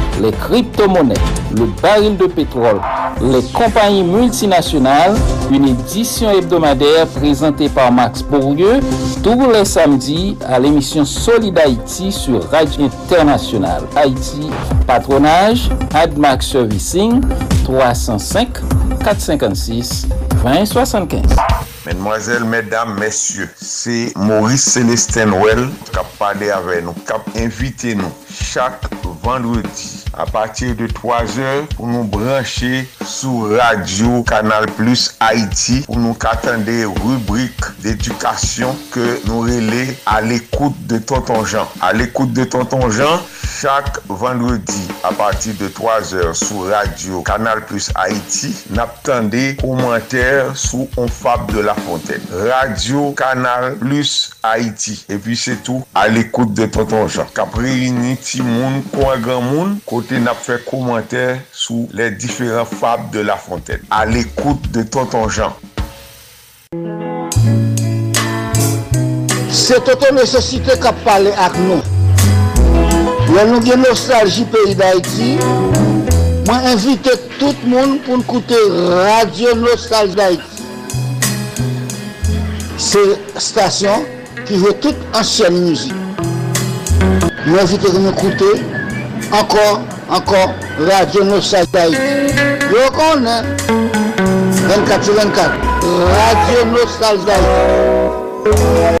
les crypto-monnaies, le baril de pétrole, les compagnies multinationales, une édition hebdomadaire présentée par Max Bourdieu tous les samedis à l'émission Solid Haïti sur Radio Internationale. Haïti, patronage, AdMax Servicing, 305 456 2075. Mesdemoiselles, mesdames, messieurs, c'est Maurice Célestin Noël qui a parlé avec nous, qui a invité nous chaque vendredi à partir de 3 heures pour nous brancher sur Radio Canal Plus Haïti pour nous attendre des rubriques d'éducation que nous relais à l'écoute de Tonton Jean. À l'écoute de Tonton Jean, Chak vendredi a pati de 3 or sou radio Kanal Plus Haiti nap tende komenter sou On Fab de la Fontaine. Radio Kanal Plus Haiti. E pi se tou al ekoute de Tonton Jean. Kapri yini ti moun kwa gran moun kote nap fe komenter sou le diferent Fab de la Fontaine. Al ekoute de Tonton Jean. Se Tonton Nesesite kap pale ak nou. Lè nou gen nostalji peyi d'Haïti, mwen invite tout moun pou n'koute Radio Nostalji d'Haïti. Se stasyon ki jwe tout ansyen mouzik. Mwen invite nou koute ankor, ankor Radio Nostalji d'Haïti. Yo konen 24-24 Radio Nostalji d'Haïti.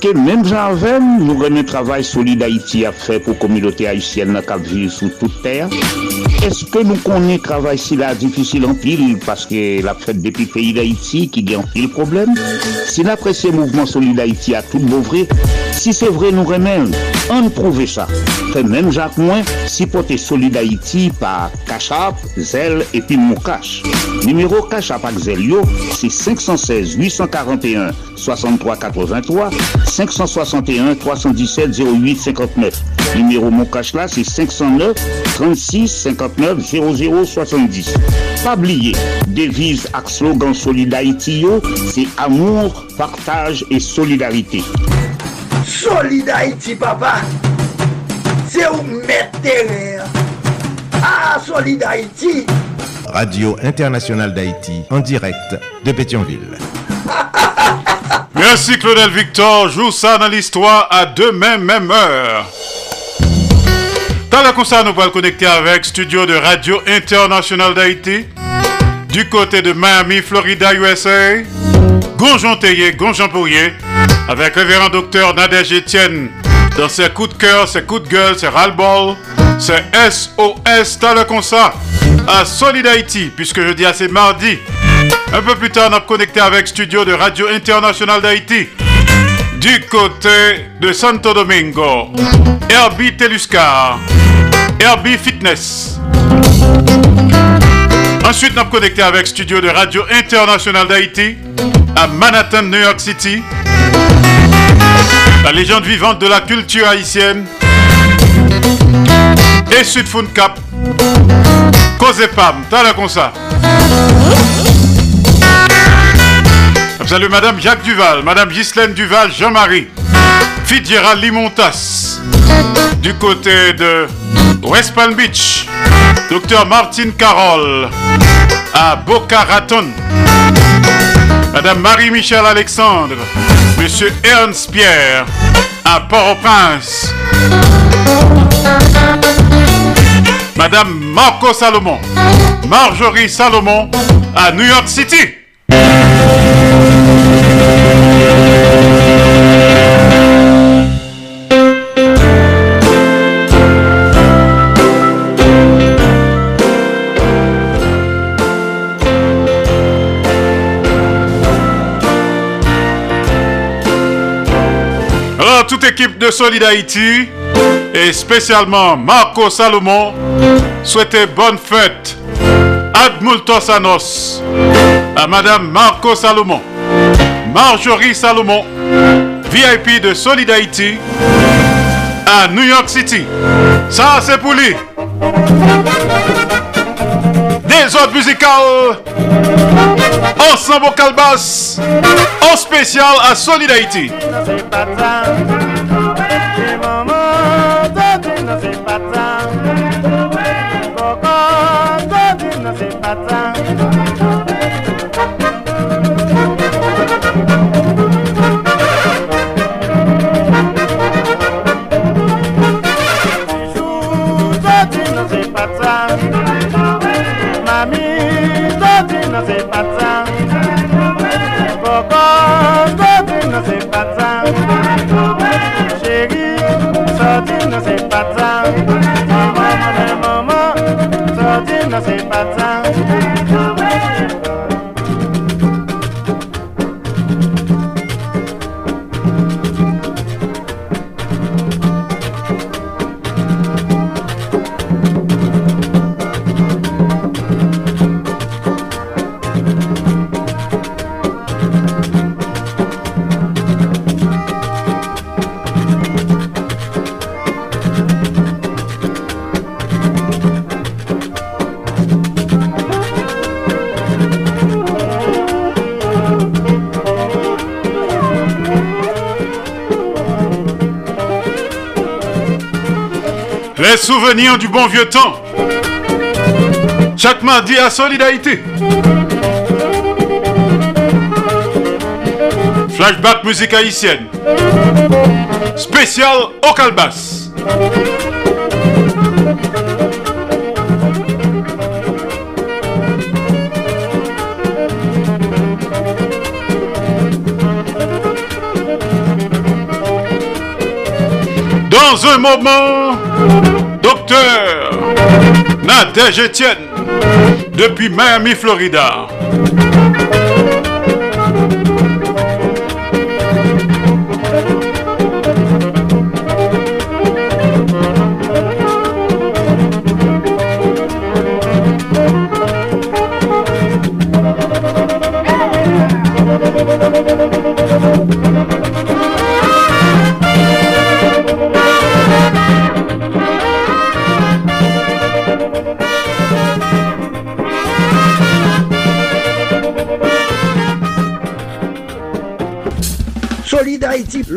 Eske menm jan avem nou remen travay solide Haiti a fe pou komilote Haitienne na kap vive sou tout ter? Eske nou konen travay si la difisil an pil paske la fet depi peyi d'Haiti ki gen pil problem? Si la presye mouvment solide Haiti a tout bouvre, si se vre nou remen, an prouve sa. Fe menm jan mwen, si pote solide Haiti pa Kachap, Zel epi Moukache. Numero Kachap ak Zel yo, se 516 841 6383 561 317 08 59. Numéro mon cash là, c'est 509 36 59 00 70. Pas oublier, devise ak slogan Solid Haïti yo, c'est amour, partage et solidarité. Solid Haïti, papa, c'est où mettre Ah, Solid Haïti. Radio Internationale d'Haïti, en direct de Pétionville. *laughs* Merci Claudel Victor, joue ça dans l'histoire à demain même heure. Dans le concert, nous allons connecter avec Studio de Radio Internationale d'Haïti, du côté de Miami, Florida, USA. Gonjon Théier, Gonjon Pourrier, avec révérend docteur Nadège Etienne, dans ses coups de cœur, ses coups de gueule, ses ras-le-bol, ses SOS dans le concert à Solid Haïti, puisque je dis à c'est mardi. Un peu plus tard, on a connecté avec Studio de Radio Internationale d'Haïti. Du côté de Santo Domingo, Herbie Teluscar, Herbie Fitness. Ensuite, on a connecté avec Studio de Radio Internationale d'Haïti à Manhattan, New York City. La légende vivante de la culture haïtienne. Et Sud Cap. Cause Pam, t'as la ça. Salut Madame Jacques Duval, Madame Ghislaine Duval, Jean-Marie, Fitzgerald Limontas, du côté de West Palm Beach, Docteur Martine Carole, à Boca Raton, Madame Marie-Michel Alexandre, Monsieur Ernst Pierre, à Port-au-Prince, Madame Marco Salomon, Marjorie Salomon, à New York City. Toute équipe de Solid et spécialement Marco Salomon souhaitait bonne fête ad multos anos à Madame Marco Salomon, Marjorie Salomon, VIP de Solid à New York City. Ça, c'est pour lui. Des autres musicales, ensemble au calbas, en spécial à Solid. Souvenirs du bon vieux temps. Chaque mardi à Solidarité. Flashback musique haïtienne. Spécial au Calbas. Dans un moment, docteur Nadège Etienne, depuis Miami, Florida.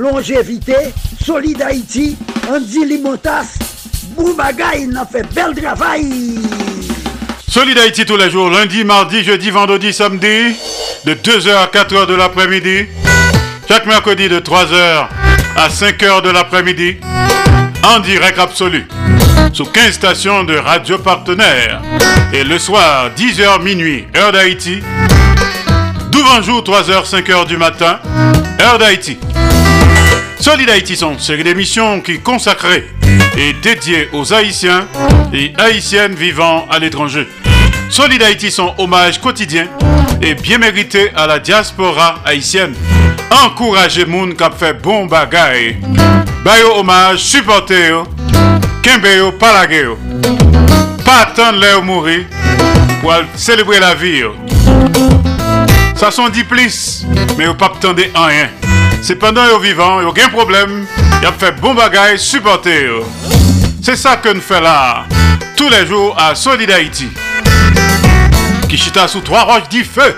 Longévité. Solid Haïti, Andy Limotas. Boubagaï, n'a fait bel travail. Solid Haïti tous les jours, lundi, mardi, jeudi, vendredi, samedi, de 2h à 4h de l'après-midi. Chaque mercredi de 3h à 5h de l'après-midi. En direct absolu. Sous 15 stations de radio partenaires. Et le soir, 10h minuit, heure d'Haïti. jour 3h, 5h du matin, heure d'Haïti. Solid Haïti sont une série d'émissions qui consacrées et dédiées aux Haïtiens et Haïtiennes vivant à l'étranger. Solid Haïti sont hommage quotidien et bien mérité à la diaspora haïtienne. Encouragez moun qui fait bon bagay. Bayo hommage, supportez yo, kembe. Pas attendre leur mourir pour célébrer la vie. Ça sont dit plus, mais vous pas attendez rien. C'est pendant yo vivant, yo aucun problème, y a fait bon bagay, supporter. C'est ça que nous fait là, tous les jours à Solid Haïti. Qui chita sous trois roches dit feu.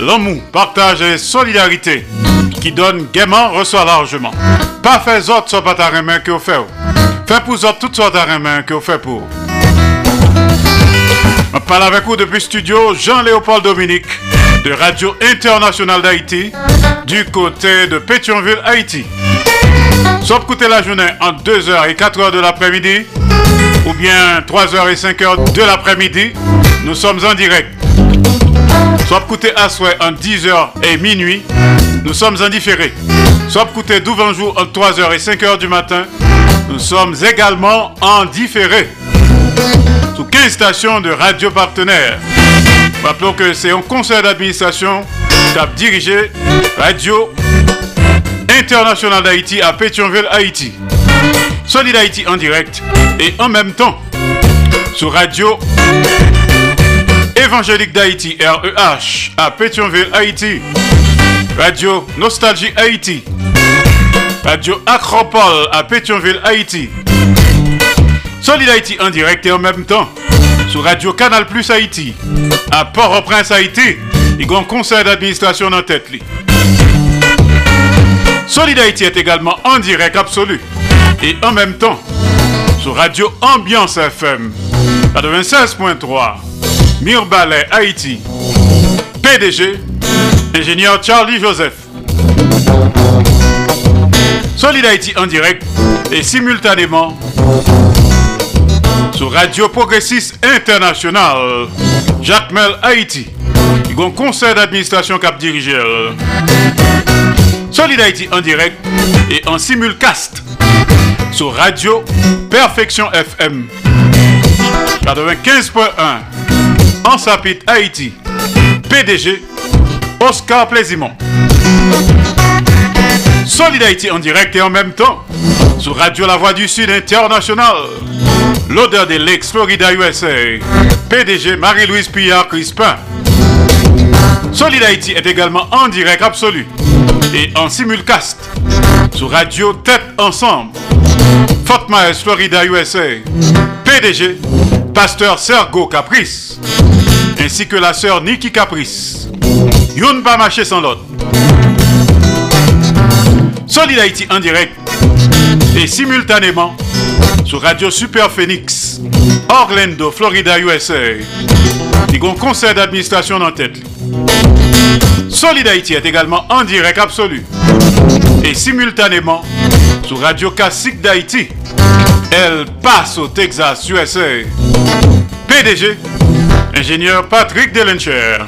L'amour, partage et solidarité. Qui donne gaiement, reçoit largement. Pas fait autres soit pas ta main que vous faites. Fait pour autres toutes sortes de main que vous faites pour. On parle avec vous depuis studio Jean-Léopold Dominique de Radio Internationale d'Haïti du côté de Pétionville, Haïti. Soit écouter la journée entre 2h et 4h de l'après-midi ou bien 3h et 5h de l'après-midi, nous sommes en direct. Soit écouter à souhait entre 10h et minuit, nous sommes en différé. Soit écouter 12 jours entre 3h et 5h du matin, nous sommes également en différé. Sous 15 stations de radio partenaires. Rappelons que c'est un conseil d'administration a dirigé Radio International d'Haïti à Pétionville, Haïti. Solid Haïti en direct et en même temps sur Radio Évangélique d'Haïti, REH, à Pétionville, Haïti. Radio Nostalgie Haïti. Radio Acropole à Pétionville, Haïti. Solid Haïti en direct et en même temps sur Radio Canal Plus Haïti. À Port-au-Prince, Haïti, il y a un conseil d'administration en tête. Solid Haïti est également en direct absolu et en même temps sur Radio Ambiance FM 96.3 Mirbalet Haïti. PDG, ingénieur Charlie Joseph. Solid en direct et simultanément sur Radio Progressiste International, Jacques Mel Haïti. Il y a un conseil d'administration cap dirigé. Solid Haïti en direct et en simulcast sur Radio Perfection FM 95.1 en Sapit Haïti. PDG Oscar Plaisimont. Solid Haïti en direct et en même temps sur Radio La Voix du Sud International. L'odeur de l'ex Florida USA. PDG Marie-Louise Pillard Crispin. Solid Haïti est également en direct absolu et en simulcast sur Radio Tête Ensemble. Fort Myers, Florida USA. PDG Pasteur Sergo Caprice. Ainsi que la sœur Nikki Caprice. Youn pas marcher sans l'autre. Solid Haïti en direct Et simultanément sur Radio Super Phoenix, Orlando, Florida, USA. Il y a un conseil d'administration en tête. Solid Haïti est également en direct absolu. Et simultanément sur Radio Classique d'Haïti. Elle passe au Texas, USA. PDG, ingénieur Patrick Delencher.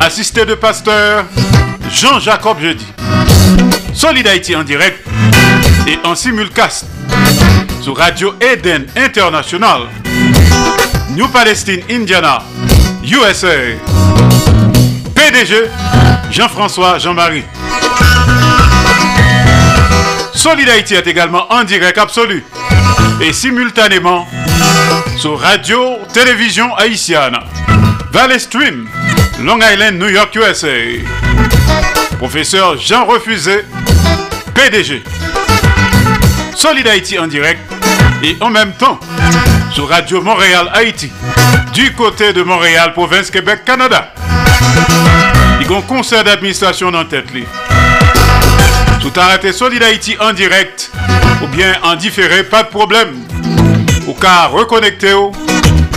Assisté de pasteur Jean-Jacob Jeudi. Solid Haïti en direct et en simulcast sur Radio Eden International. New Palestine, Indiana, USA. Jean-François Jean-Marie. Solid Haïti est également en direct absolu et simultanément sur Radio Télévision Haïtienne, Valley Stream, Long Island, New York, USA. Professeur Jean Refusé, PDG. Solid Haïti en direct et en même temps sur Radio Montréal Haïti, du côté de Montréal, province Québec, Canada. Il y a un conseil d'administration dans tête. Tout arrêté Solid Haïti en direct ou bien en différé, pas de problème. Au cas reconnecté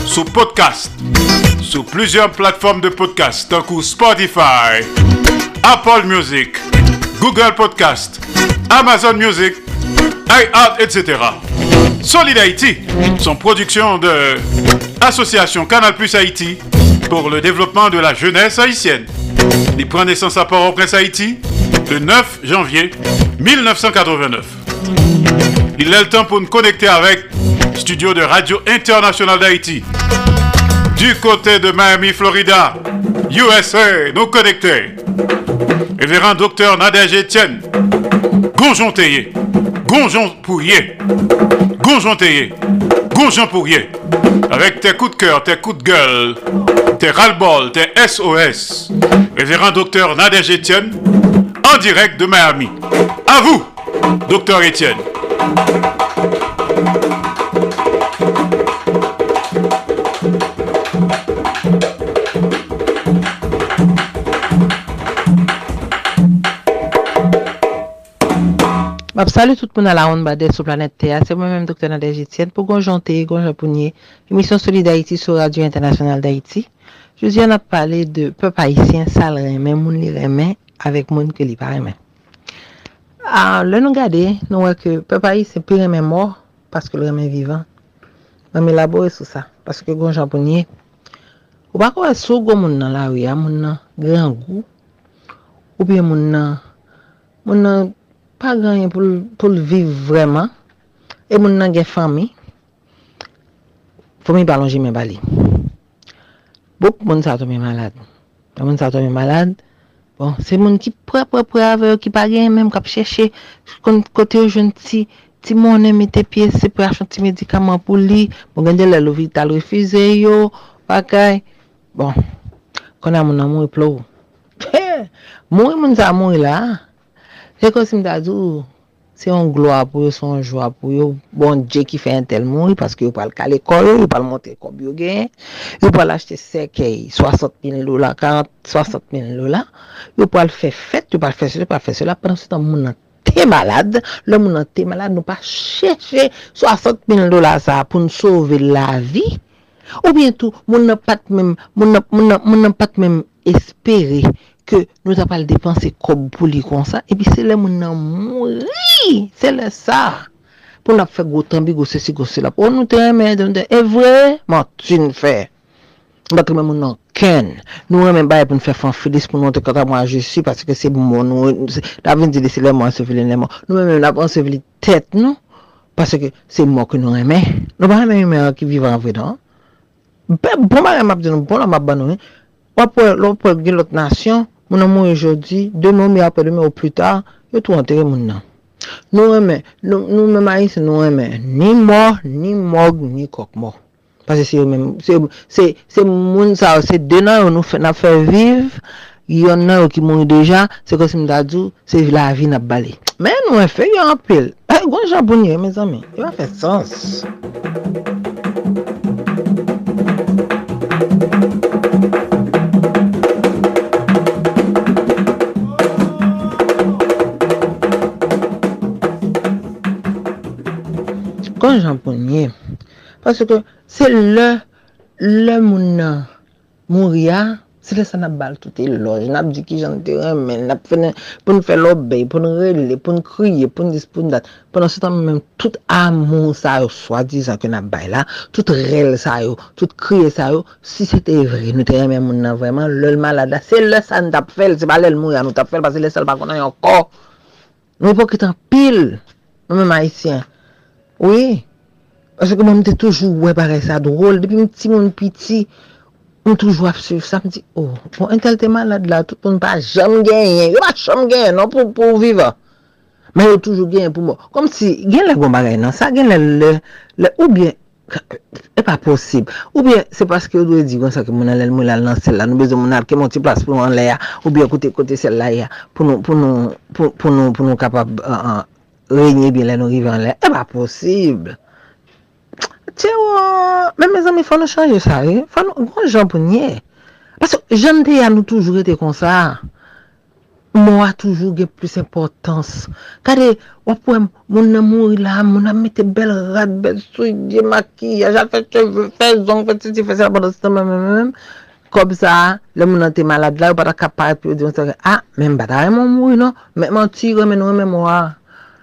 sur podcast, sur plusieurs plateformes de podcast, tant que Spotify, Apple Music, Google Podcast, Amazon Music, iHeart, etc. Solid Haïti, son production de Association Canal Plus Haïti pour le développement de la jeunesse haïtienne. Il prend naissance à Port-au-Prince, Haïti, le 9 janvier 1989. Il a le temps pour nous connecter avec studio de Radio Internationale d'Haïti. Du côté de Miami, Florida, USA, nous connectés. Révérend docteur Nadège Etienne, Gonjon Théier, Gonjon Pourrier, Gonjon Théier, Gonjon Pourrier, avec tes coups de cœur, tes coups de gueule, tes ras-le-bol, tes SOS. Révérend docteur Nadège Etienne, en direct de Miami. À vous, docteur Etienne. Mab salu tout moun ala on bade sou planet T.A. Se mwen mèm Dr. Nadej Etienne pou gonjante, gonjapounye, emisyon soli d'Haïti sou Radio Internasyonal d'Haïti. Jouzi an ap pale de pep Haïtien sal remè, moun li remè, avèk moun ke li pa remè. A, ah, lè nou gade, nou wè ke pep Haïtien pi remè mò, paske l remè vivan. Mwen mè labore sou sa, paske gonjapounye. Ou bako wè sou goun moun nan la wè, moun nan gran gou, ou bi moun nan, moun nan, pa ganyen pou l'viv vreman, e moun nan gen fami, fò mi balon jime bali. Bok moun sa to mi malade. Moun sa to mi malade, bon, se moun ki pre pre pre ave, ki pa gen men kap chèche, kote yo joun ti, ti moun eme te pye, se pre achon ti medikaman pou li, moun gen de lè louvi tal refize yo, wakay, bon, konan moun nan moun e plou. *laughs* Moun e moun sa moun e la, Se kon si mda djou, se yon gloa pou yo, se yon jwa pou yo, bon dje ki fe entel moun, paske yo pal kal ekol yo, yo pal monte kob yo gen, yo pal achete sekey, 60.000 lola, 40-60.000 lola, yo pal fe fet, yo pal fe se, yo pal fe se la, pran se tan moun nan te malade, le moun nan te malade nou pa chèche 60.000 lola sa pou nou sove la vi, ou pat mèm, moun nan pat mèm espere, ke nou ta pal depanse kob pou li kon sa, epi se le moun nan mouri, se le sa, pou nap fe gotan bi gose si gose la, pou nou te reme, e vre, man tin fe, bat reme moun nan ken, nou remen baye pou nou fe fan filis, pou nou te kata mwa jesu, parce ke se moun nou, la ven di de se le moun se vile, nou remen la pan se vile tet nou, parce ke se moun ke nou remen, nou ba yon reme ki vivan vwe non? dan, pou ma reme ap di nou, pou la map ban nou, wap pou gen lot nasyon, moun an moun yo jodi, deman mi apè demen ou plus ta, yo tou anterè moun nan. Nou remè, nou mè ma yis nou remè, ni mò, ni mòg, ni kok mò. Pase se yo mèm, se moun sa, se denan yo nou fè na fè viv, yon nan yo ki moun yo deja, se kosim dadou, se la vi na bale. Men nou en fè, yon apil. E, gwen jabounye, mè zami, yon an fè sens. kon jamponye. Paske se le, le moun nan moun ria, se le san ap bal tout e loj. nap di ki jan te remen, nap fene pou nou fe lobey, pou nou rele, pou nou kriye, pou nou dispoun dat. Pou nou se tan mèm tout amon sa yo, swa di sa ke nap bay la, tout rele sa yo, tout kriye sa yo, si se te vre, nou te remen moun nan vreman, lèl malada, se le san tap fel, se pa lèl moun ya nou tap fel, pa se le sal pa konan yon kor. Nou pou ki tan pil, nou mèm haisyen, Oui. Ase ke mwen mte toujou wè pare sa drôle. Depi mwen piti, mwen piti, mwen toujou ap suiv sa. Mwen di, oh, bon, mwen entel te malade la, tout mwen pa jam genyen. Yo pa jam genyen, non pou, pou viva. Men yo toujou genyen pou mwen. Kom si, gen lè gwen bagay nan sa, gen lè lè, lè ou bien, E pa posib. Ou bien, se paske yo dwe di kon sa ke moun alel moun alel nan sel la, nou bezon moun alel ke moun ti plas pou nou an le ya, ou bien kote kote sel la ya, pou nou, pou nou, pou nou, pou nou kapab euh, euh, reynye bin lè nou rive an lè, e ba posib. Tè wò, oh, men mè zami fò nou chanje sa, e, fò nou, gwen jan pou nye. Pasò, jan te ya nou toujou ete kon sa, Mwa toujou gen plus importans. Kade, wapwen, moun nan mouri la, moun nan mette bel rad, bel souy, diye makiyaj, al fè cheve, fè zon, fè titi, fè se la padan sistem, mèm, mèm, mèm. Kob sa, le moun nan te malade la, ou pata kapare, pi ou diyon se, a, ah, mèm bata, mèm moun mouri, non? Mèm an ti, mèm nou, mèm mwa.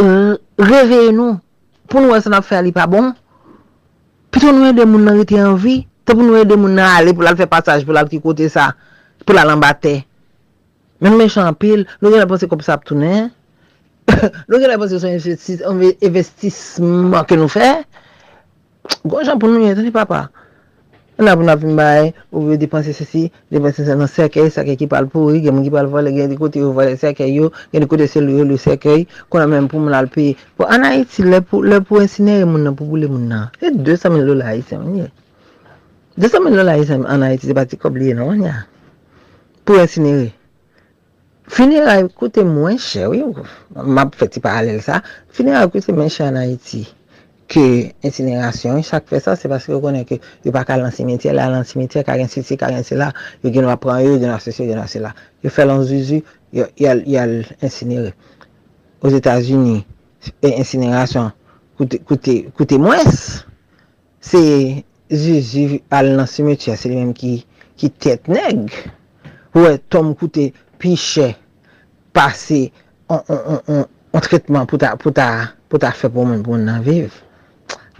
reveye nou. Pou nou wè se nan fè li pa bon. Pito nou wè de moun nan rete anvi. Te pou nou wè de moun nan ale pou lal fè pasaj pou lal ki kote sa pou la lambate men men chanpil nou gen la kop sa ptounen *coughs* nou gen la son investisman ke nou fè. Gwen gonjan pou nou yè tani papa. An ap nou ap mbaye, ou yo depanse se si, depanse se nan sekey, sekey ki pal pou, gen moun ki pal vole, gen di kote yo vole sekey yo, gen di kote se lou yo lou sekey, kon an men pou moun pi. Po an a iti, le pou ensinere moun nan, pou boule moun nan. Se 200 min lola a se mwenye. 200 min lola a iti, an a iti, se pati kobliye nan, mwenye. Pou ensinere. Finera e kote mwen che, wè map feti paralel sa, finera e kote mwen che an a iti. ke insinerasyon, chak fe sa, se paske yo konen ke yo pa ka lan simetye la, lan simetye, karen si si, karen si la, yo gen wapran yo, yo gen wase se, yo gen wase la. Yo fe lan zuzu, yo al insinere. Os Etats-Unis, insinerasyon koute mwes, se zuzu al lan simetye, se li menm ki, ki tet neg. Ouwe, tom koute piche, pase, an tretman pou ta, pou ta, pou ta fe pou men pou nan viv.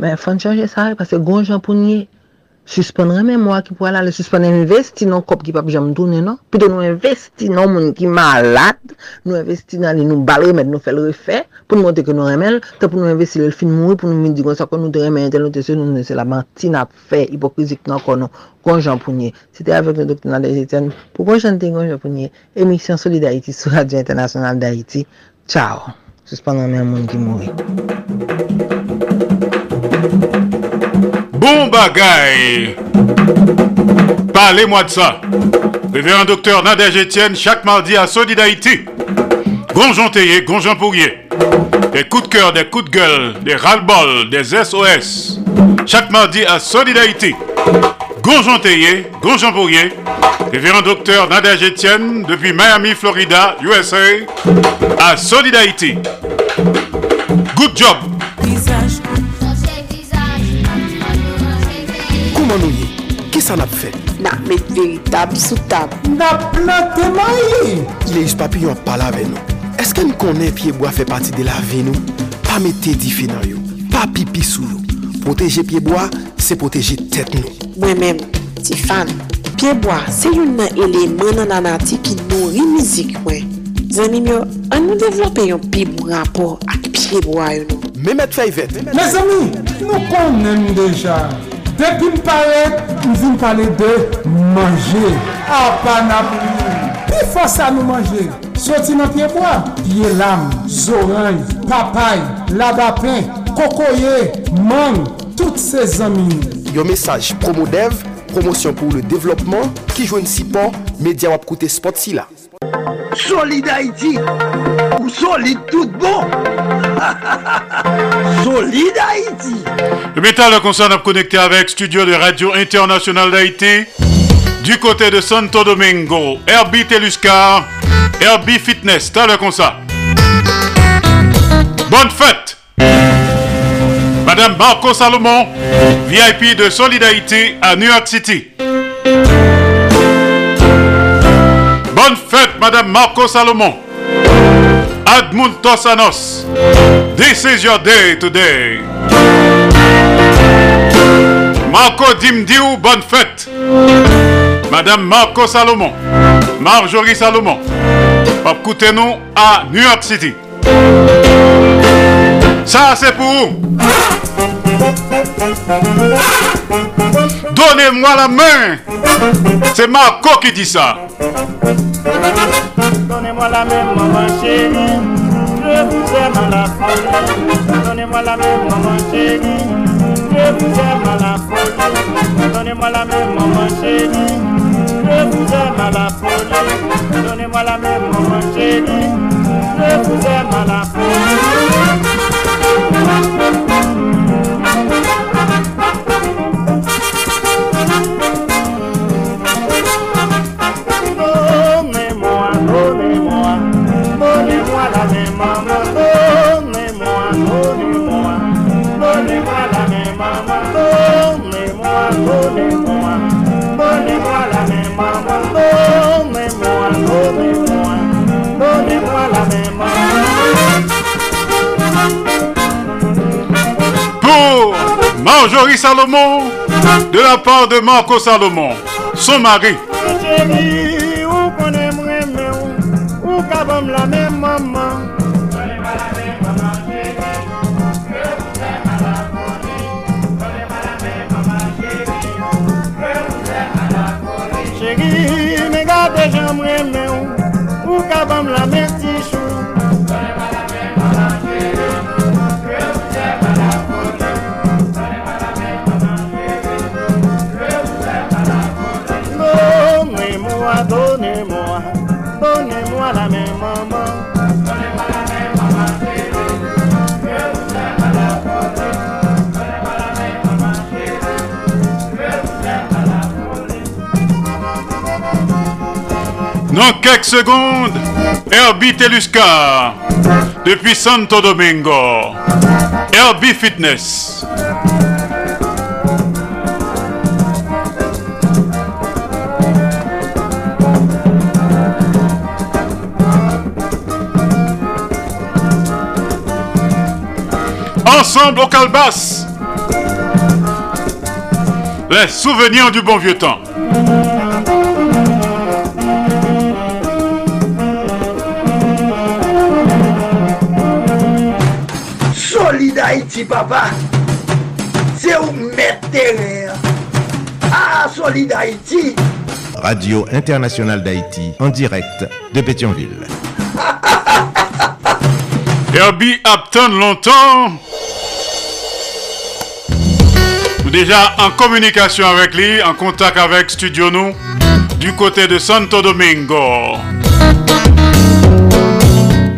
Men fon chanje sa re, pase gonjan pou nye. Suspon remen mwa ki pou ala, le suspon investi nan kop ki pap jam dounen nan. Pito nou investi nan moun ki malade, nou investi nan li nou bal remen, nou fel refè, pou nou monte ke nou remen, te pou nou investi le fin moui, pou nou min di kon sa kon nou te remen, tel nou te se nou ne se la manti nap fe, hipokrizik nan kon nou, gonjan pou nye. Sete avek nou doktor nan de jeten, pou gonjan te gonjan pou nye, emisyon soli da iti, sou radio internasyonal da iti, tchao. Suspon remen moun ki moui. Bon bagay Parlez-moi de ça. Révérend docteur Nadège Etienne Chaque mardi à Sodi d'Haïti Gonjon Théier, Pourrier Des coups de cœur, des coups de gueule Des ras-le-bol, des SOS Chaque mardi à Sodi d'Haïti Gonjon Théier, Gonjon Pourrier Révérend docteur Nadège Etienne Depuis Miami, Florida, USA À Sodi d'Haïti Good job koman nou ye? Ki sa nap fe? Na, met veritab sou tab. Na, plante mayi! Ileus yon pala ve nou. Eske n konen piyeboa fe pati de la ve nou? Pa mette di fe nan yo. Pa pipi sou yo. Proteje piyeboa, se proteje tet nou. Mwen men, ti fan, piyeboa se yon nan eleman nan anati ki nou rimizik mwen. Zanim yo, an nou devlope yon pi rapor ak piyeboa yon nou. Mehmet Fayvet. Mes ami, nou konnen deja. Depi m pale, m vin pale de manje. Apanabou. Pi fosa nou manje. Soti nan pieboa. Piye lam, zoranj, papay, labapen, kokoye, man, toutes ses amies. Yon message Promodev, promotion pour le développement, qui joue une support, média wap koute spot si la. Solid Haïti, ou solide tout bon. *laughs* solide Haïti. Le métal concerne à connecté avec Studio de Radio International d'Haïti. Du côté de Santo Domingo, Herbie Teluscar, Herbie Fitness, t'as le. Bonne fête! Madame Marco Salomon, VIP de Solidarité à New York City. Bonne fête, Madame Marco Salomon. Admund Tosanos. This is your day today. Marco Dimdiou, bonne fête. Madame Marco Salomon. Marjorie Salomon. Pap nous à New York City. Ça, c'est pour vous. Donnez-moi la main. C'est Marco qui dit ça. Donnez-moi la main, maman chérie. Je vous aime à la folie. Donnez-moi la main, maman chérie. Je vous aime à la folie. Donnez-moi la main, maman chérie. Je vous aime à la folie. Donnez-moi la main, Marjorie Salomon, de la part de Marco Salomon, son mari. Dans quelques secondes, Herbie Teluscar, depuis Santo Domingo. Herbie Fitness. Ensemble au Calbas. Les souvenirs du bon vieux temps. Haïti, papa. C'est où mettre. Ah, Solid Haïti. Radio Internationale d'Haïti, en direct de Pétionville. *laughs* Herbie Apton longtemps. Nous déjà en communication avec lui, en contact avec Studio nous, du côté de Santo Domingo.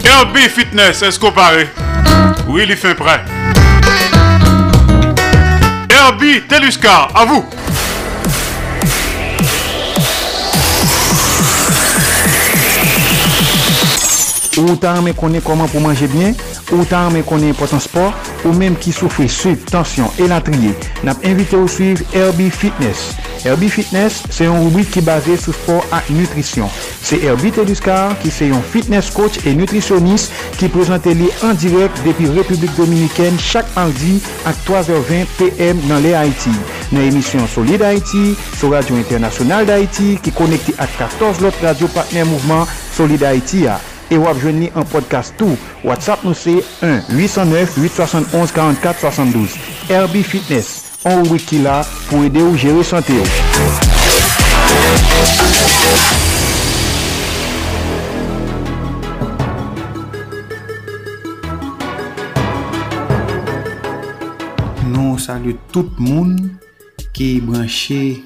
Herbie Fitness, est-ce qu'on paraît? Oui, il est fin prêt. Herbie Teluscar, à vous. Autant me connaît comment pour manger bien, autant me connaît important sport, ou même qui souffre sucre, tension et l'entrier. N'a invité à suivre Herbie Fitness. Herbie Fitness, c'est une rubrique qui est basée sur sport et nutrition. C'est Herbie Teluscar qui est un fitness coach et nutritionniste qui présente les en direct depuis République Dominicaine chaque mardi à 3h20 PM dans les Haïti. Dans l'émission Solide Haïti, sur Radio Internationale d'Haïti qui est connecté à 14 autres radios partenaires mouvement Solide Haïti. Et vous avez un podcast tout. WhatsApp nous c'est 1 809 871 44 72. RB Fitness, on wiki là pour aider ou gérer santé. salu tout moun ki branche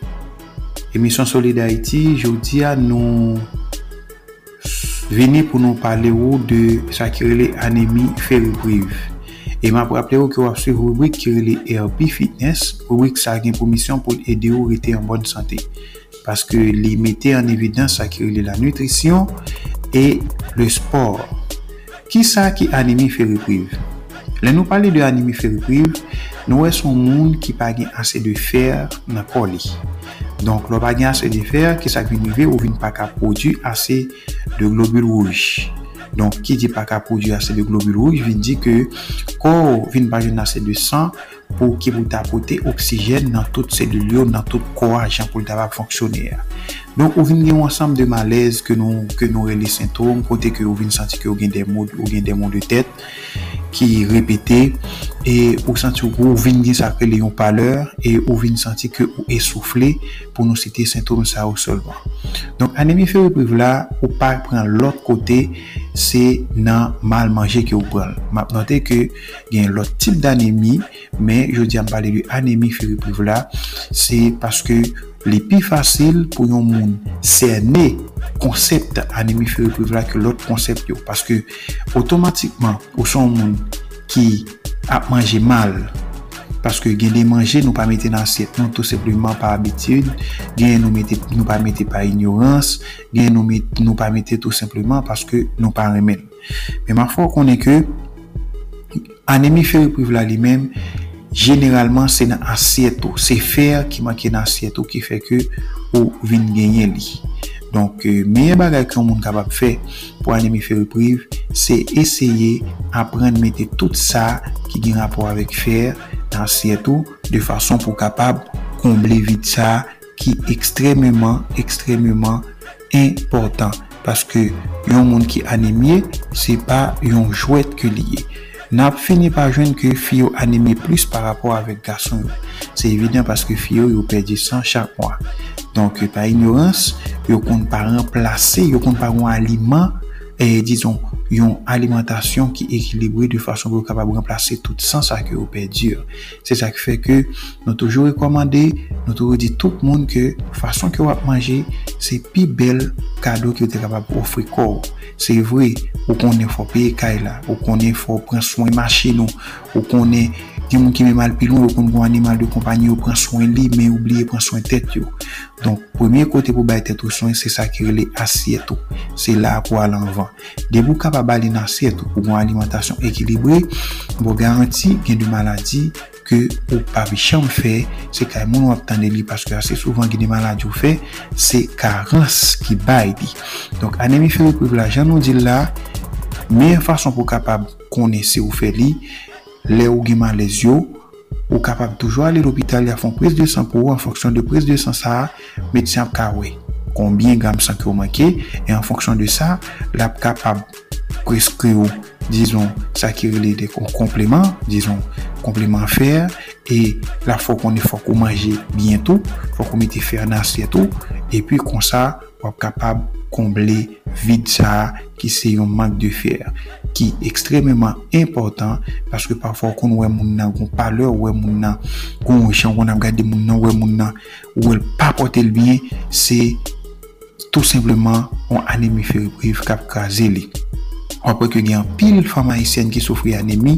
emisyon Soli d'Haïti. Jodi a nou veni pou nou pale ou de sa kirele anemi feribrive. E ma pou aple ou ki wap su rubrik kirele ERP Fitness, rubrik sa gen pou misyon pou ede ou rete en bonne sante. Paske li mette en evidans sakirele la nutrisyon e le sport. Ki sa ki anemi feribrive? Le nou pale de anemi feribrive, Nou wè son moun ki pa gen ase de fer nan kol li. Donk lò pa gen ase de fer ki sa gwen rive ou vin pa ka produ ase de globule rouj. Donk ki di pa ka produ ase de globule rouj vin di ke kor vin pa gen ase de san pou ki pou ta apote oksijen nan tout selulyo, nan tout kwa jan pou ta va fonksyonè. Donk ou vin gen wansam de malez ke nou, nou rele sintom, kote ke ou vin santi ke ou gen demon de tèt. ki repete e ou santi ou pou vin gen sakre le yon paleur e ou vin santi ke ou esoufle pou nou site sintoum sa ou solman. Donk anemi febrepriv la ou pa pran lot kote se nan mal manje ki ou pran. Map note ke gen lot tip d'anemi men jodi an pale li anemi febrepriv la se paske li pi fasil pou yon moun serne konsept anemi anemifere pluvla ke lot konsept yo. Paske otomatikman ou son moun ki ap manje mal paske gen de manje nou pa mette nan set nou tout sepleman pa abitid, gen nou, mette, nou pa mette pa ignorans, gen nou, mette, nou pa mette tout sepleman paske nou pa remen. Men ma fwa konen ke anemi anemifere pluvla li menm generalman se nan asyeto, se fer ki manke nan asyeto ki fe ke ou vin genyen li. Donk, euh, meye bagay ki yon moun kapap fe pou anemi fe repriv, se esye apren mette tout sa ki gen rapor avek fer nan asyeto de fason pou kapap komble vit sa ki ekstrememan, ekstrememan important. Paske yon moun ki anemye, se pa yon jwet ke liye. nap fini pa jwen ke fiyo anime plus par rapport avek gason. yo. Se evident paske fiyo yo perdi san chak mwa. Donk, pa ignorans, yo kon pa remplase, yo kon pa gwen aliman e, dizon, yon alimentasyon ki ekilibri de fason pou kapab remplase tout san sa ke ou pe dir. Se sa ki fe ke nou toujou rekomande, nou toujou di tout moun ke fason ke ou ap manje, se pi bel kado ki ou te kapab ofri kor. Se vre, ou konen fò peye kay la, ou konen fò pren souen machi nou, ou konen gen moun ki men mal pilon ou kon gwen animal de kompanyi ou pren soen li men oubliye pren soen tet yo. Donk premye kote pou bay tet ou soen se sa ki rele asyeto se la pou al anvan debou kap a bali nan asyeto pou gwen alimentasyon ekilibre bo garanti gen de maladi ke ou pa vi chanm fe se kay moun wap tande li paske ase souvan gen de maladi ou fe se karans ki bay di. donk anemi feri pou la jan nou di la meye fason pou kapab konen se ou fe li le ou giman les yo, ou kapab toujwa li l'opital ya fon pres de san pou ou, an de pres de san sa, medisyan ap kawe, konbien gam san ki ou manke, e de sa, la kapab preskri ou, dizon, sa ki rele de kompleman, dizon, kompleman fer, e la fok kon e fok ou manje bientou, fok ou mette fer wap kapab komble vide sa ki se yon mank de fer ki ekstrememan important paske pafwa kon wè moun nan kon pale wè moun nan kon wè chan kon ap gade moun nan wè moun nan wè l pa pote l bien, se tout simplement an anemi feribriv kap kaze li wapwe ke gen pil fama isen ki soufri anemi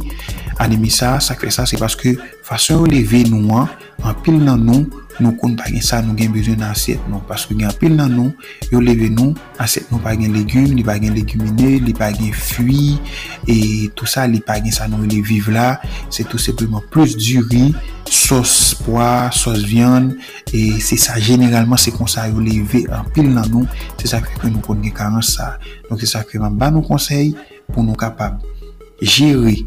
anemi sa, sakre sa se paske fason leve nou an an pil nan nou nou kon pa gen sa nou gen bezwen nan aset nou. Paske gen apil nan nou, yo leve nou, aset nou pa gen legume, li pa gen legumine, li pa gen fwi, e tout sa li pa gen sa nou li vive la, se tout sepleman plus du ri, sos poa, sos vyan, e se sa generalman se kon sa yo leve apil nan nou, se sa kwe nou kon gen karan sa. Donc se sa kwe man ba nou konsey pou nou kapab jere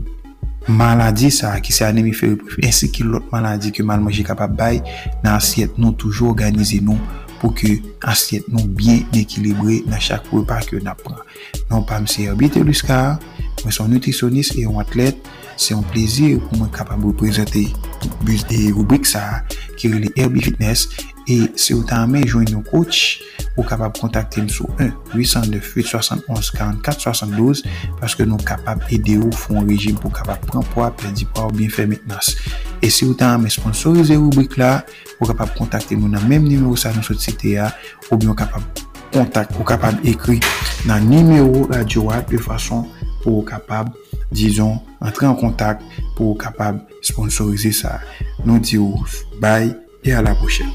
maladi sa ki se anemi feriprif ensi ki lot maladi ke mal manje kapap bay nan asyet nou toujou organize nou pou ke asyet nou bien ekilibre nan chak repa ke nap pran. Non pa mse Herbite Luskar, mwen son nutrisyonist e yon atlet, se yon plezir pou mwen kapap prezente bus de rubrik sa ki rele Herbie Fitness E se ou ta ame jwen nou kouch, ou kapab kontakte m sou 1-809-871-4472 paske nou kapab ede ou foun rejim pou kapab pran po ap, perdi po ou bien fè metnas. E se ou ta ame sponsorize rubrik la, ou kapab kontakte nou nan menm nimeyo sa nou sot site ya, ou bien kapab kontak, ou kapab ekri nan nimeyo radio wap pe fason pou ou kapab, dizon, entre en kontak pou ou kapab sponsorize sa. Nou di ou, bye! E a la pochen.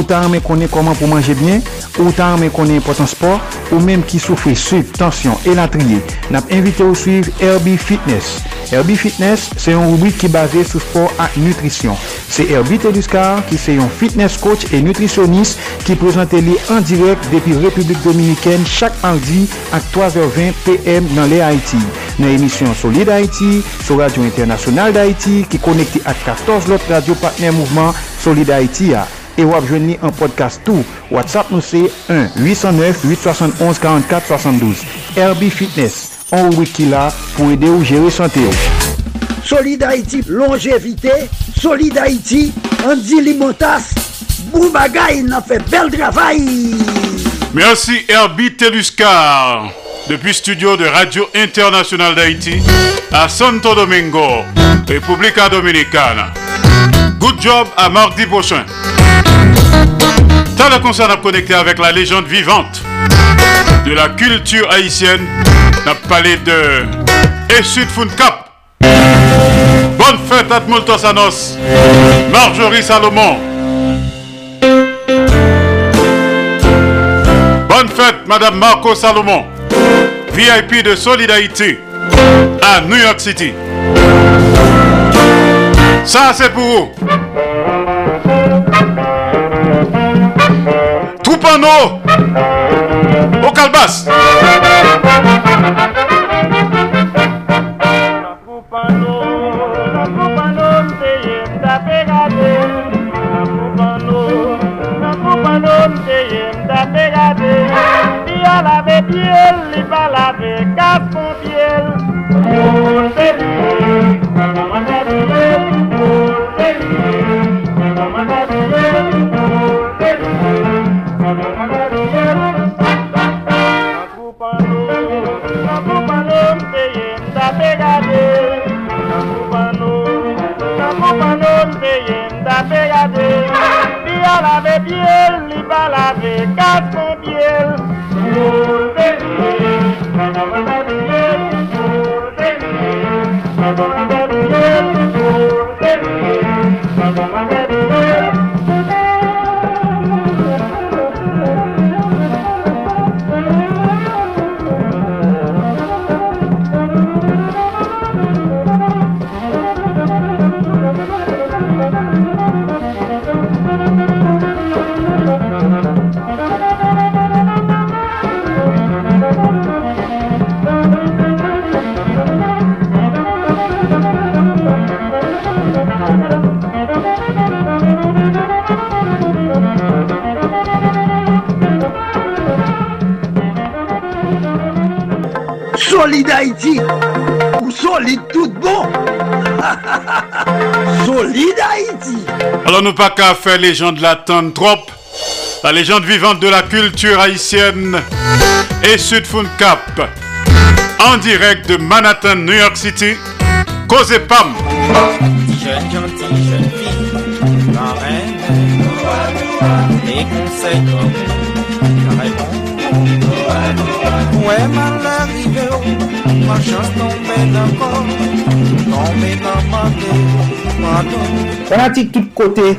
ou ta anmen konen koman pou manje bien, ou ta anmen konen potan sport, ou menm ki soufri suiv, tansyon, elatriye, nap invite ou suiv Herbie Fitness. Herbie Fitness se yon rubrik ki base sou sport ak nutrisyon. Se Herbie Teduscar ki se yon fitness coach e nutrisyonis ki prezante li an direk depi Republik Dominikèn chak mardi ak 3h20 pm nan le Haiti. Nan emisyon Solide Haiti, sou Radio Internasyonal d'Haiti ki konekte ak 14 lot radio partner mouvment Solide Haiti a. E wap jwen ni an podcast tou. WhatsApp nou se 1-809-871-4472. Herbie Fitness. An wiki la pou ede ou jere sante ou. Solide Haïti, longévité. Solide Haïti, Andy Limotas. Boubagaï, n'a fait bel travail. Merci Herbie Teluscar. Depuis studio de Radio Internationale d'Haïti à Santo Domingo, République Dominicana. Good job à mardi prochain. T'as la concerne à connecter avec la légende vivante de la culture haïtienne. On a parlé de Essud Cap. Bonne fête à Multosanos. Marjorie Salomon. Bonne fête, Madame Marco Salomon. VIP de Solidarité à New York City. Ça, c'est pour vous. Troupano au Calbas. Stop! Tout bon. *laughs* solide Haïti. Alors nous pas qu'à faire légende l'attendre trop. La légende vivante de la culture haïtienne et Sud Cap. En direct de Manhattan, New York City. Cause Pam. Jeune gentille, jeune fille, la reine, les conseils comme répond. Ouais, mal ma chans non men akor Non men amade Madon Fanatik tout kote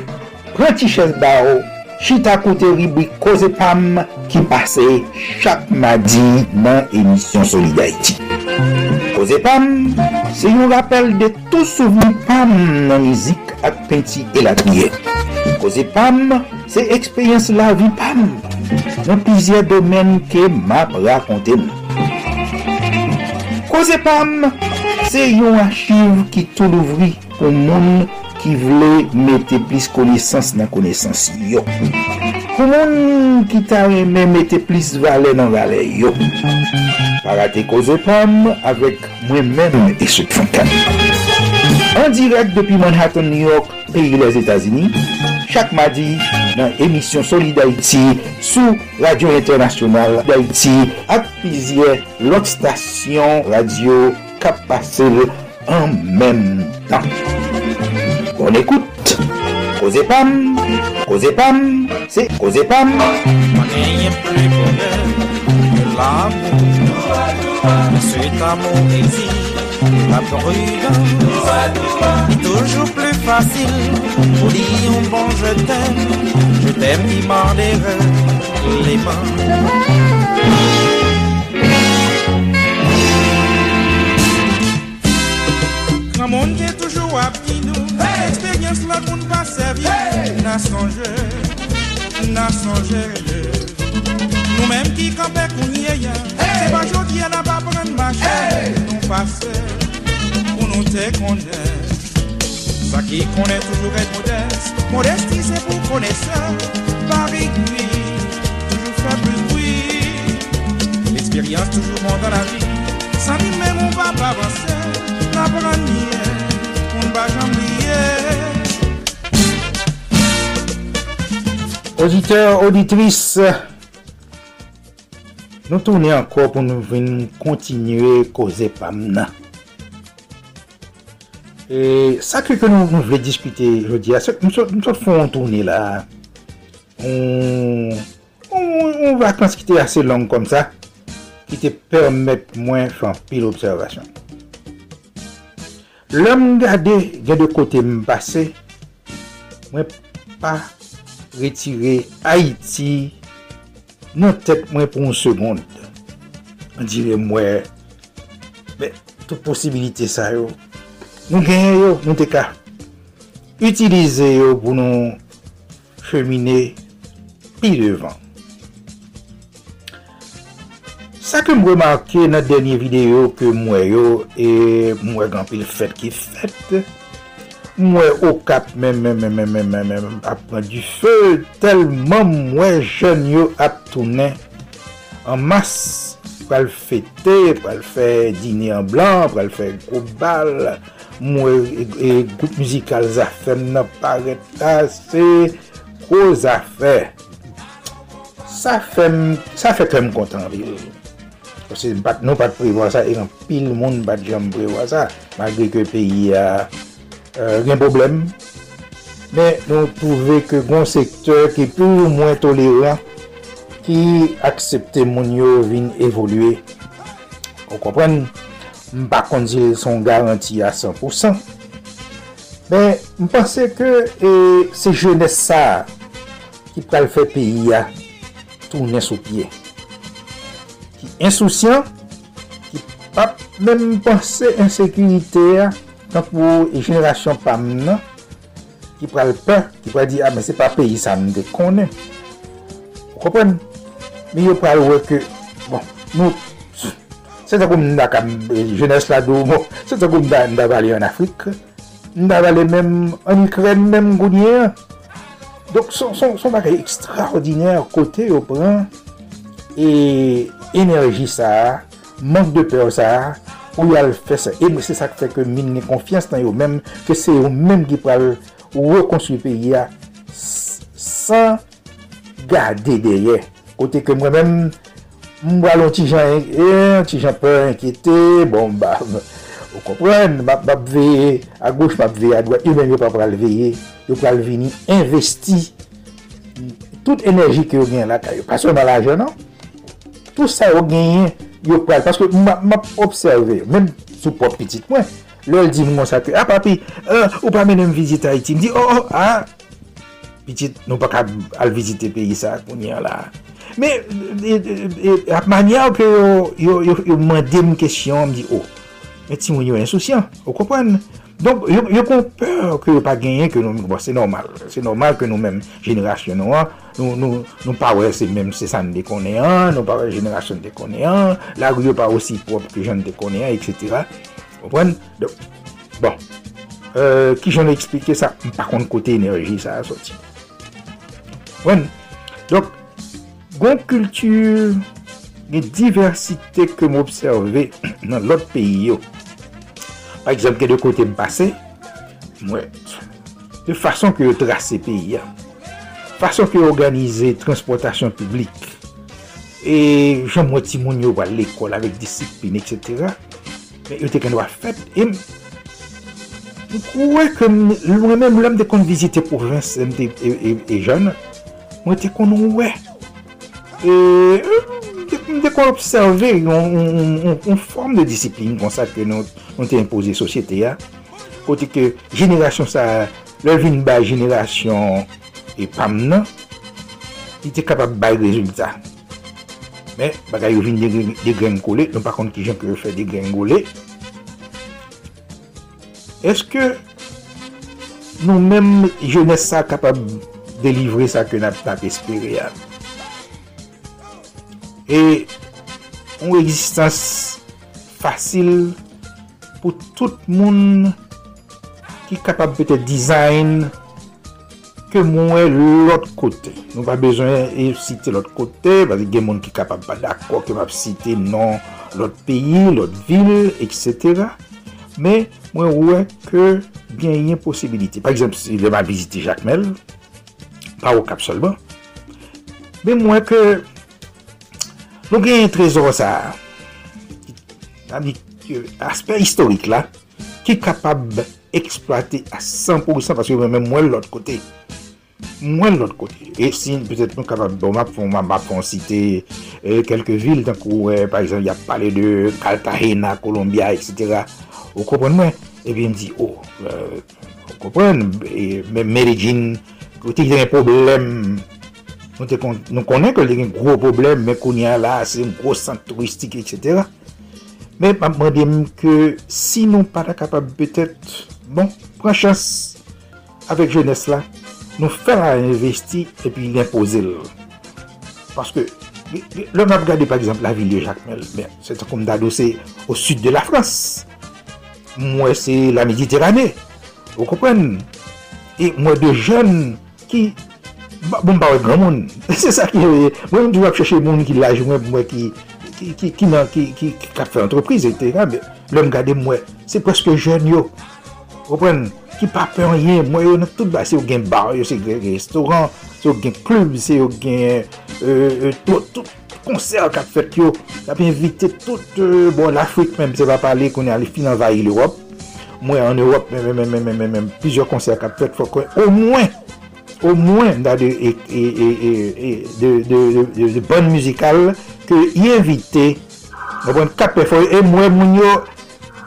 Preti ches ba ou Chita kote ribwi koze pam Ki pase chak madi Nan emisyon Solidarity Koze pam Se yon rappel de tou souvi pam Nan mizik ak penti e la kriye Koze pam Se ekspeyens la vi pam. Nan pizye domen ke map rakonte mou. Koze Pam, se yon achiv ki tou louvri pou moun ki vle mette plis konesans nan konesans yo. Pou moun ki ta reme mette plis vale nan vale yo. Parate Koze Pam avek mwen men esot fankan. An direk depi Manhattan, New York, peyi les Etats-Unis, chak madi... nan emisyon Solid Haïti sou Radio Internationale d'Haïti ak pizye lot stasyon radio kap en menm tan. Bon ekoute, koze pam, koze pam, se koze pam. La. Toujours plus facile pour dire un bon je t'aime. Je t'aime qui m'en les mains. Quand mon Dieu toujours à nous, expérience là pour ne pas servir. N'a songé, n'a songé. Nous-mêmes qui campons qu'on y est, pas passer, pour nous te connaître. Ça qui connaît toujours être modeste. Modestie, c'est pour connaisseur. Paris, oui, toujours faire plus bruit. L'expérience toujours bon dans la vie. Sans lui même, on va pas avancer. La on ne va jamais Auditeur, auditrice, Nou toune ankor pou nou ven kontinue koze pam nan. E sakre ke nou vle diskute jodi a, nou sot foun toune la. On vakans ki te ase long kom sa, ki te permette mwen fan pil observasyon. Lè m gade gen de kote m pase, mwen pa retire Haiti nan tet mwen pou an segonde, an dire mwen, men, tout posibilite sa yo, nou genye yo, nou te ka, utilize yo pou nou chemine pi devan. Sa ke mwen marke nan denye video ke mwen yo, e mwen gampil fet ki fet, mwen okap men men men men men men men men ap pran di fe telman mwen jen yo ap tounen an mas pral fete, pral fe dine an blan, pral fe koubal mwen e, e gout muzikal zafen nan paret ase ko zafen sa fem sa fe kem kontan vil nou pat priwa sa e an pil moun bat jan priwa sa magre ke peyi a uh, Euh, gen problem, men nou pouve ke goun sektor ki pou mwen toleran ki aksepte moun yo vin evolue. Ou kompren, mpa kondil son garanti a 100%. Men, mpense ke e, se jene sa ki pral fe peyi a tournen sou pie. Ki insousyan, ki pap men pense insekunite a Tan pou jenerasyon pam nan, ki pral pa, ki pral di, a, ah, men se pa peyi sa mde konen. Ou kopren? Mi yo pral wè ke, bon, nou, se ta koum nda kam jenes la do, euh, bon, se ta koum nda nda vali an Afrik, nda vali men, an Ukren men gounye. Dok son, son, son bagay ekstraordinèr kote yo pran, e enerji sa, mank de peur sa, ou yal fè se. E mwen se sa fè ke min ne konfians nan yo mèm, ke se yo mèm ki pral rekonstruy peyi ya san gade deye. Kote ke mwen mèm mwen balon ti jan en, ti jan pe enkete, bon ba, ou kompren, map veye, a gouch map veye, a doat, yo mèm yo pa pral veye, yo pral vini investi tout enerji ki yo gen la, ka yo pason nan la jen nan, tout sa yo genyen yo pral, paske map observe, men sou pop pitit mwen, lèl di moun sakre, a papi, ou pa menem vizite Haiti, mdi, oh, oh, a, pitit, nou pa ka al vizite peyi sa, kounye la, Men, ap manya ou pe yo, yo, yo, yo mandem kèsyon, mdi, oh, men ti moun yo insoucian, ou kompwen, mwen, Donk, yo kon peur ke yo pa genyen ke nou, bon, se normal, se normal ke nou menm jenerasyon nou an, nou, nou, nou pa wè se menm se san de konen an, nou pa wè jenerasyon de konen an, la yo pa osi prop ke jen de konen an, etc. Opwen? Donk, bon, euh, ki jen l'explike sa, par kont kote enerji sa a soti. Opwen? Donk, gon kultur, gen diversite ke m observe nan lot peyi yo, Par exemple, ke de kote m pase, mwen, de fason ke yo trase peyi ya, fason ke yo organize transportasyon publik, e jan mwen ti moun yo wale l'ekol avek disipline, etc., yo te ken wale fet, e m, mwen mwen mèm lèm de kon vizite pou provins e, e, e, e jan, mwen te kon wè, e, e, de kon observe yon form de disipline kon sa ke nou te impose sosyete ya. Kote ke jenerasyon sa levin ba jenerasyon e pam nan di te kapab bay rezultat. Men bagay yo vin degren de kole, nou pa kont ki jen ke yo fe degrengole eske nou menm jenese sa kapab delivre sa ke nap tap espere ya? E ou egzistans fasil pou tout moun ki kapab pete dizayn ke mwen l'ot kote. Nou pa bezwen e site l'ot kote, bazi gen moun ki kapab pa d'akwa ke map site nan l'ot peyi, l'ot vil, etc. Men mwen wè ke gen yon posibilite. Par exemple, si lè ma vizite Jacques Mel, pa wò kap solman, men mwen ke Nou gen yon trezor sa, asper historik la, ki kapab eksploate a 100% paske mwen mwen l'ot kote. Mwen l'ot kote. E sin, petet mwen kapab, bon map fon, map fon site, kelke vil, tankou, par exemple, ya pale de Cartagena, Colombia, etc. Ou kompon mwen? Eh e bi m di, oh, ou kompon, Medellin, kote ki ten yon problem, Nou konen ke li gen gro problem, men konen la, se yon gro sant touristik, etc. Men, pa mwen dem ke si nou pata kapab betet, bon, pran chans avek jenes la, nou fè la investi epi l'impose l. Paske, lè mè ap gade par exemple la vil de Jacmel, ben, se ta koum dado se au sud de la Frans. Mwen se la Mediterranée, ou kompren. E mwen de jen ki Bon pa wè gran moun. Se sa ki wè, mwen mwen tou wè chèche moun ki laj mwen mwen ki nan, ki kap fè antropriz ete. Lè m gade mwen, se preske jen yo. Wopren, ki pa fè an yen, mwen yo nan tout ba. Se yo gen bar, yo se gen restoran, se yo gen klub, se yo gen tout konser kap fèt yo. Kap invite tout, bon l'Afrique mèm se va pale konè alè fin anvayi l'Europe. Mwen an Europe mèm mèm mèm mèm mèm mèm, pizyo konser kap fèt fò konè, o mwen. au moins dans de, et, et, de, de, bonnes musicales que y invité bon cap et moi mounio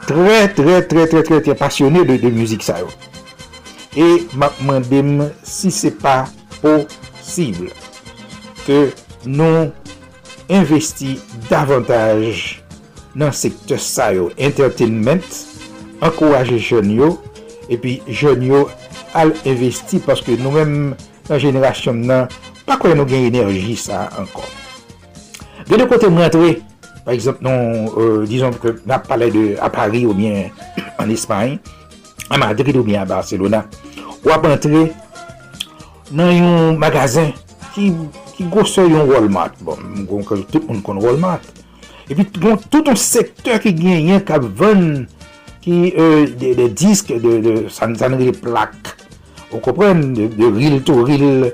très très très très très très passionné de, de musique ça et m'a demandé si c'est pas possible que nous investi davantage nan sektor sa yo, entertainment, ankouraje jen yo, epi jen yo al investi paske nou men nan jenerasyon nan pa kwen nou gen enerji sa ankon. De de kote mwen tre, par exemple, non, euh, disons que nan pale de a Paris ou bien *clears throat* an Espany, a Madrid ou bien a Barcelona, wap rentre nan yon magazin ki, ki gose yon Walmart. Bon, mwen kon tout moun kon Walmart. E pi bon, tout yon sektor ki gen yon kap ven ki euh, de, de disk, de, de sanzanri plak, Ou kompren, de, de ril to ril,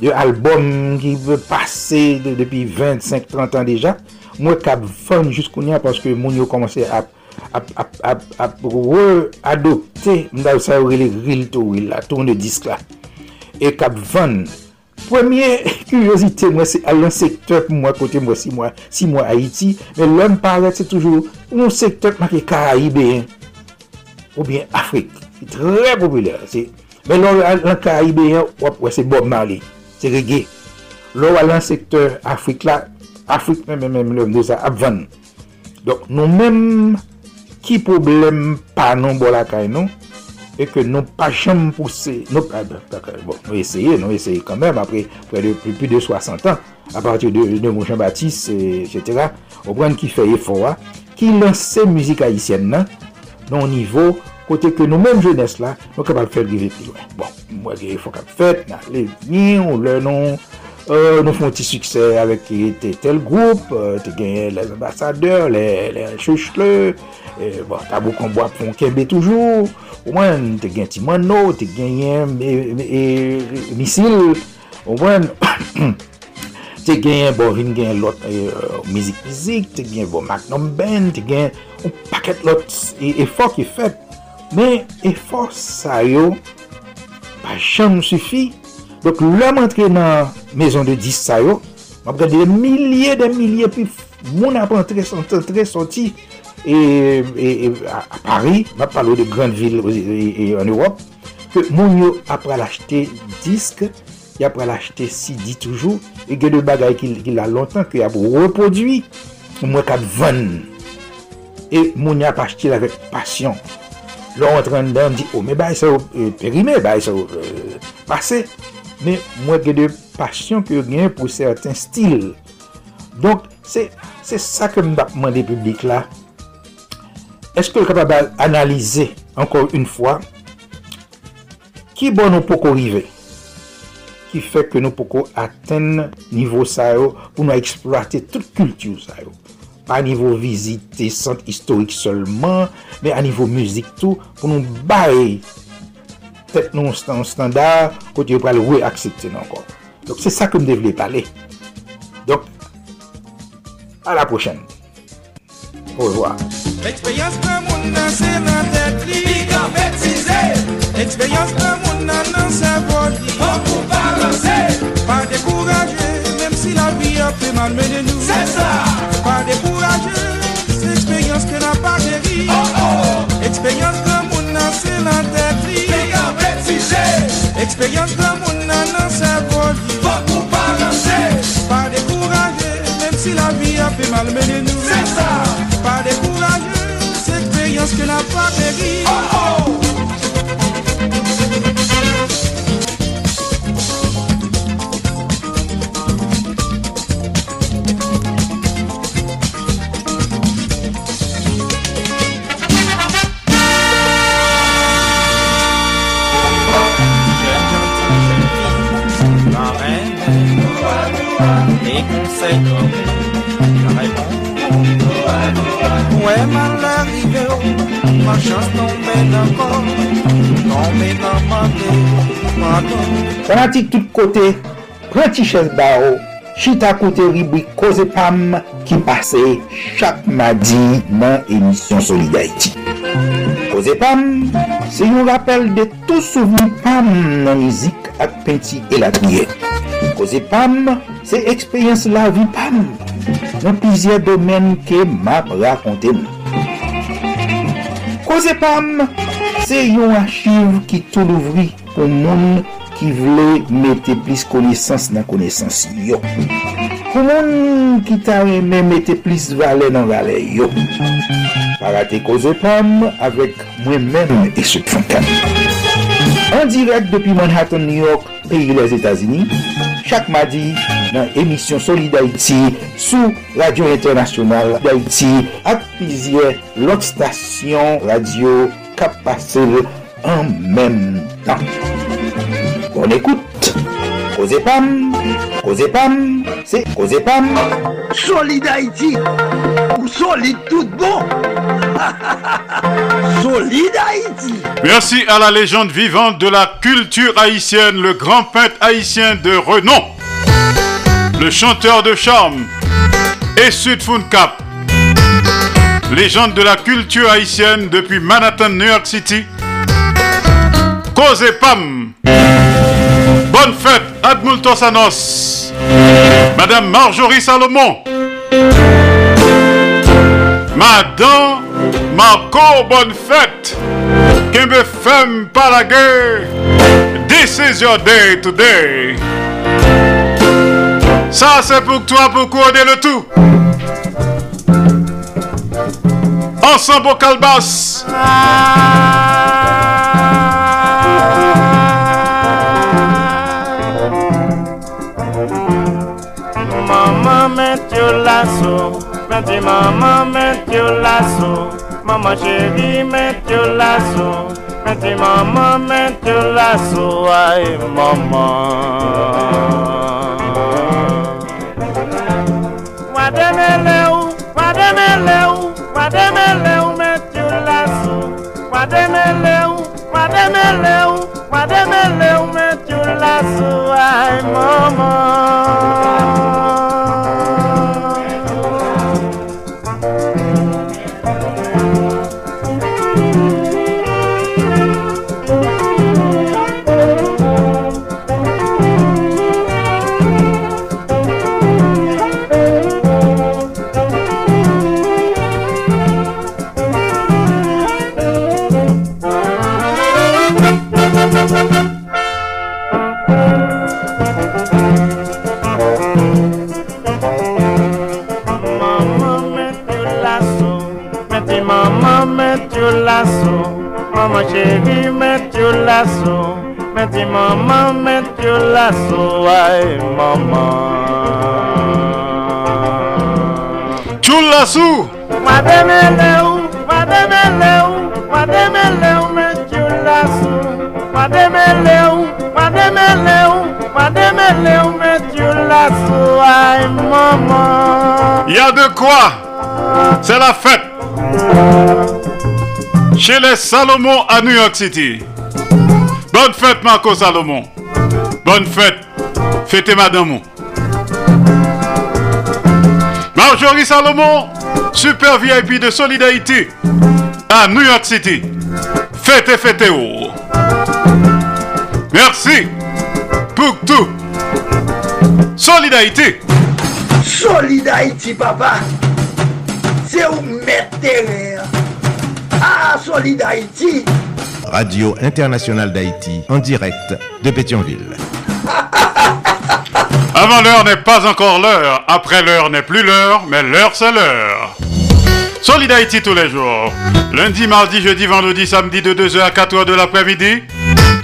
de albom ki ve pase de, depi 25-30 an deja, mwen kap fon jist koun ya paske moun yo komanse ap ap re-adopte mda ou sa ou ril ril to ril la, tourne disk la. E kap fon. Premye kuryozite mwen se alon sektop mwen kote mwen si mwen si mwen Haiti, men lèm paret se toujou mwen sektop mwen ki Karaibé ou bien Afrik. Se tre populèr, se Menon lan Karibéen, wap wè se Bob Marley, se reggae. Lò wè lan sektor Afrik la, Afrik mè mè mè mè mè mè mè apvan. Dok nou mèm ki problem pa non bolakay non, e ke nou pa chanm pousse, nou pa, ah, bon, nou eseye, nou eseye kanmèm, apre plus de 60 an, apatir de, de Mouchan Baptiste, etc., ou pran ki feye fowa, ki lanse müzik haïsyen nan, nan nivou kote ke nou menm jenes la, nou kapal fèl rive pi lwen. Bon, mwen ge fò kap fèt, nan le vini, ou lè non, euh, nou fon ti suksè avèk te tel group, euh, te genye les ambassadeur, les chèchle, bon, tabou kon bo ap fon kembe toujou, ou mwen te genye ti mano, te genye e, e, e, misil, ou mwen... *coughs* te gen bon vin gen lot euh, mizik-mizik, te gen bon Magnum Band, te gen ou paket lot e fok e fet Men, e fos sa yo, pa chan mou sufi. Dok lèm antre nan mezon de dis sa yo, mwen pre de milye de milye pi moun ap antre soti e, e, e a Paris, mab palo de grand vil e, en Europe, ke moun yo ap pral achete disk, y ap pral achete CD toujou, e gen de bagay ki la lontan ki ap repodwi, mwen kap ven. E moun yo ap achete la vek pasyon. lor entran dan di, o, oh, me bay sa ou eh, perime, bay sa ou eh, pase, men mwen gen de pasyon ke gen pou certain stil. Donk, se sa ke mwen apman de publik la, eske l kapabal analize, ankon un fwa, ki bon nou poko rive, ki fek ke nou poko aten nivou sa yo, pou nou eksploate tout kultu sa yo. pa nivou vizite sant historik solman, men a nivou müzik tou, pou nou baye tet nou standar, kote yo pral wè aksepte nan kon. Donk se sa koum devle pale. Donk, a la pochen. Ou rewa. L'eksperyans nan moun nan se nan tet li, pi kan betize. L'eksperyans nan moun nan nan se pot li, pou pou balanse, pa dekouraje. la vi apè malmène nou Se sa Pa dekouraje Se eksperyans ke nan pa deri Oh oh. Eksperyans gran moun nan se lan tèt li Pega petije Eksperyans gran moun nan nan se voli Fok ou pa ranche Pa dekouraje Mèm si la vi apè malmène nou Se sa Pa dekouraje Se eksperyans ke nan pa deri Oh oh. konsekon Kareman Mwen mal arrive yo Ma chans nan men ankon Nan men anman de Mankon Fanatik tout kote Prenti ches ba yo Chita koute ribwi Koze Pam Ki pase chak madi nan emisyon Solidarity Koze Pam Se yon rappel de tou souvi Pam nan mizik ak penti elatriye Koze Pam Se ekspeyans la vi pam, nan pizye domen ke map rakonte nou. Koze pam, se yon achiv ki tou louvri pou moun ki vle mette plis konesans nan konesans yo. Pou moun ki ta reme mette plis vale nan vale yo. Parate koze pam, avek mwen men e souk fankan. An direk depi Manhattan, New York, peyi les Etasini, chak madi, nan emisyon Solid Haïti sou Radio Internationale d'Haïti ak pizye lot stasyon radio kap pase en menm tan. Bon ekoute, Koze Pam, Koze Pam, se Koze Pam. Solid Haïti, ou solide tout bon. *laughs* Solid Haïti. Merci à la légende vivante de la culture haïtienne, le grand peintre haïtien de renom, le chanteur de charme et Sud Cap. Légende de la culture haïtienne depuis Manhattan, New York City. Cause Pam. Bonne fête, Admultos Sanos. Madame Marjorie Salomon. Madame Marco, bonne fête. Kembe femme guerre. This is your day today. Ça, c'est pour toi, pour coder le tout. Ensemble au calbas. Mama met your lasso, Betty mama met your lasso. Maman chérie, mets your lasso. Mets maman, mets your lasso. Aïe, maman. meleu, guardei meleu, meti o laço. Guardei meleu, guardei meleu, guardei meleu, meti o laço. Ai, mamãe. Chérie, mets lasso. Mets maman, mets your lasso. Aïe, maman. Wademeleu, wademeleu, wademeleu, mets your lasso. Wademeleu, wademeleu, wademeleu, mets your lasso. Aïe, maman. Y a de quoi? C'est la fête Chez les Salomon à New York City. Bonne fête Marco Salomon. Bonne fête. Fêtez madame. Marjorie Salomon, super VIP de Solidarité à New York City. Fêtez, fêtez. oh. Merci pour tout. Solidarité. Solid Haïti, papa. C'est où mettre terrain. Ah, Solid Haïti. Radio Internationale d'Haïti, en direct de Pétionville. *laughs* Avant l'heure n'est pas encore l'heure. Après l'heure n'est plus l'heure, mais l'heure c'est l'heure. Solid Haïti tous les jours. Lundi, mardi, jeudi, vendredi, samedi de 2h à 4h de l'après-midi.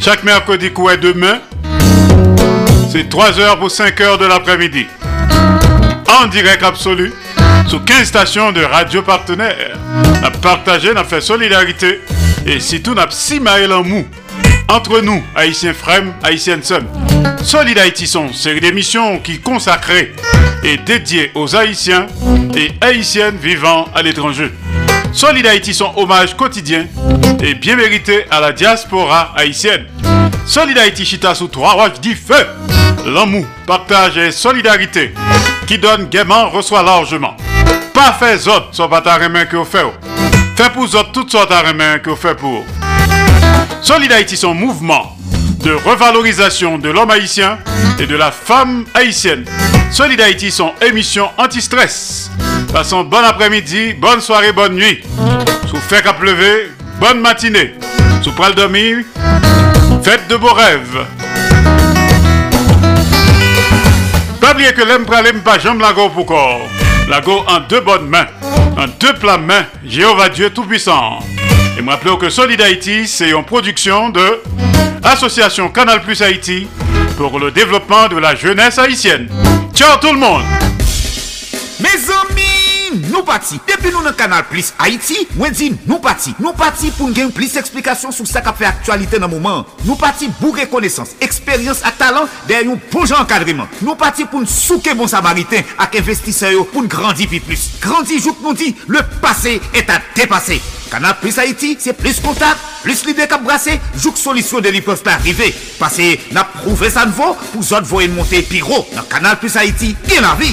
Chaque mercredi est demain. C'est 3h pour 5h de l'après-midi. En direct absolu. Sur 15 stations de radio partenaires. On a partagé, on a fait solidarité. Et si tout n'a si maïl en. Entre nous, Haïtiens frères, Haïtiennes sœurs. Solid Haïti sont série d'émissions qui consacrée et dédiée aux Haïtiens et Haïtiennes vivant à l'étranger. Solid Haïti sont hommage quotidien et bien mérité à la diaspora haïtienne. Solid Haïti chita sous trois roches dit feu. L'amour, partage et solidarité qui donne gaiement reçoit largement. Pas fait autres soit pas ta main que vous faites. Fait pour autres toutes sortes de main que vous faites pour. Son mouvement de revalorisation de l'homme haïtien et de la femme haïtienne. Solid son émission anti-stress. Passons bon après-midi, bonne soirée, bonne nuit. Sous fait qu'à pleuver, bonne matinée. Sous pral dormir, faites de beaux rêves. Pas oublier que l'aime pralem pas jambe la pour corps. La go en deux bonnes mains, en deux plats mains, Jéhovah Dieu Tout-Puissant. Et me rappelez que Solid Haïti, c'est une production de Association Canal Plus Haïti pour le développement de la jeunesse haïtienne. Ciao tout le monde! Mes nou pati. Depi nou nan kanal Plus Haiti, mwen di nou pati. Nou pati pou gen plis eksplikasyon sou sa ka fe aktualite nan mouman. Nou pati bou rekonesans, eksperyans ak talant der yon pou jan kadriman. Nou pati pou nsouke bon samariten ak investiseyo pou ngrandi pi plus. Grandi jout nou di, le pase et a depase. Kanal Plus Haiti, se plis kontak, plis lide kap brase, jout solisyon de li peuvent pa arrive. Pase na prouve sa nvo, pou zot voyen monte pi ro. Nan Kanal Plus Haiti, gen la vi.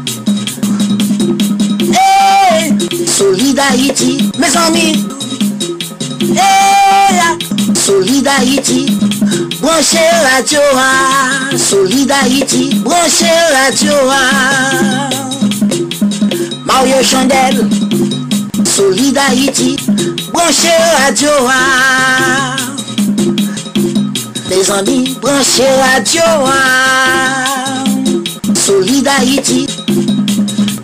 Hey, Solid Haïti, mes amis. Hey, Solid Haïti, branchez radio, ah. Solid Haïti, branchez radio. ah. Mario Chandel, Solid Haïti, branchez radio. ah. Mes amis, branchez radio. ah. Solid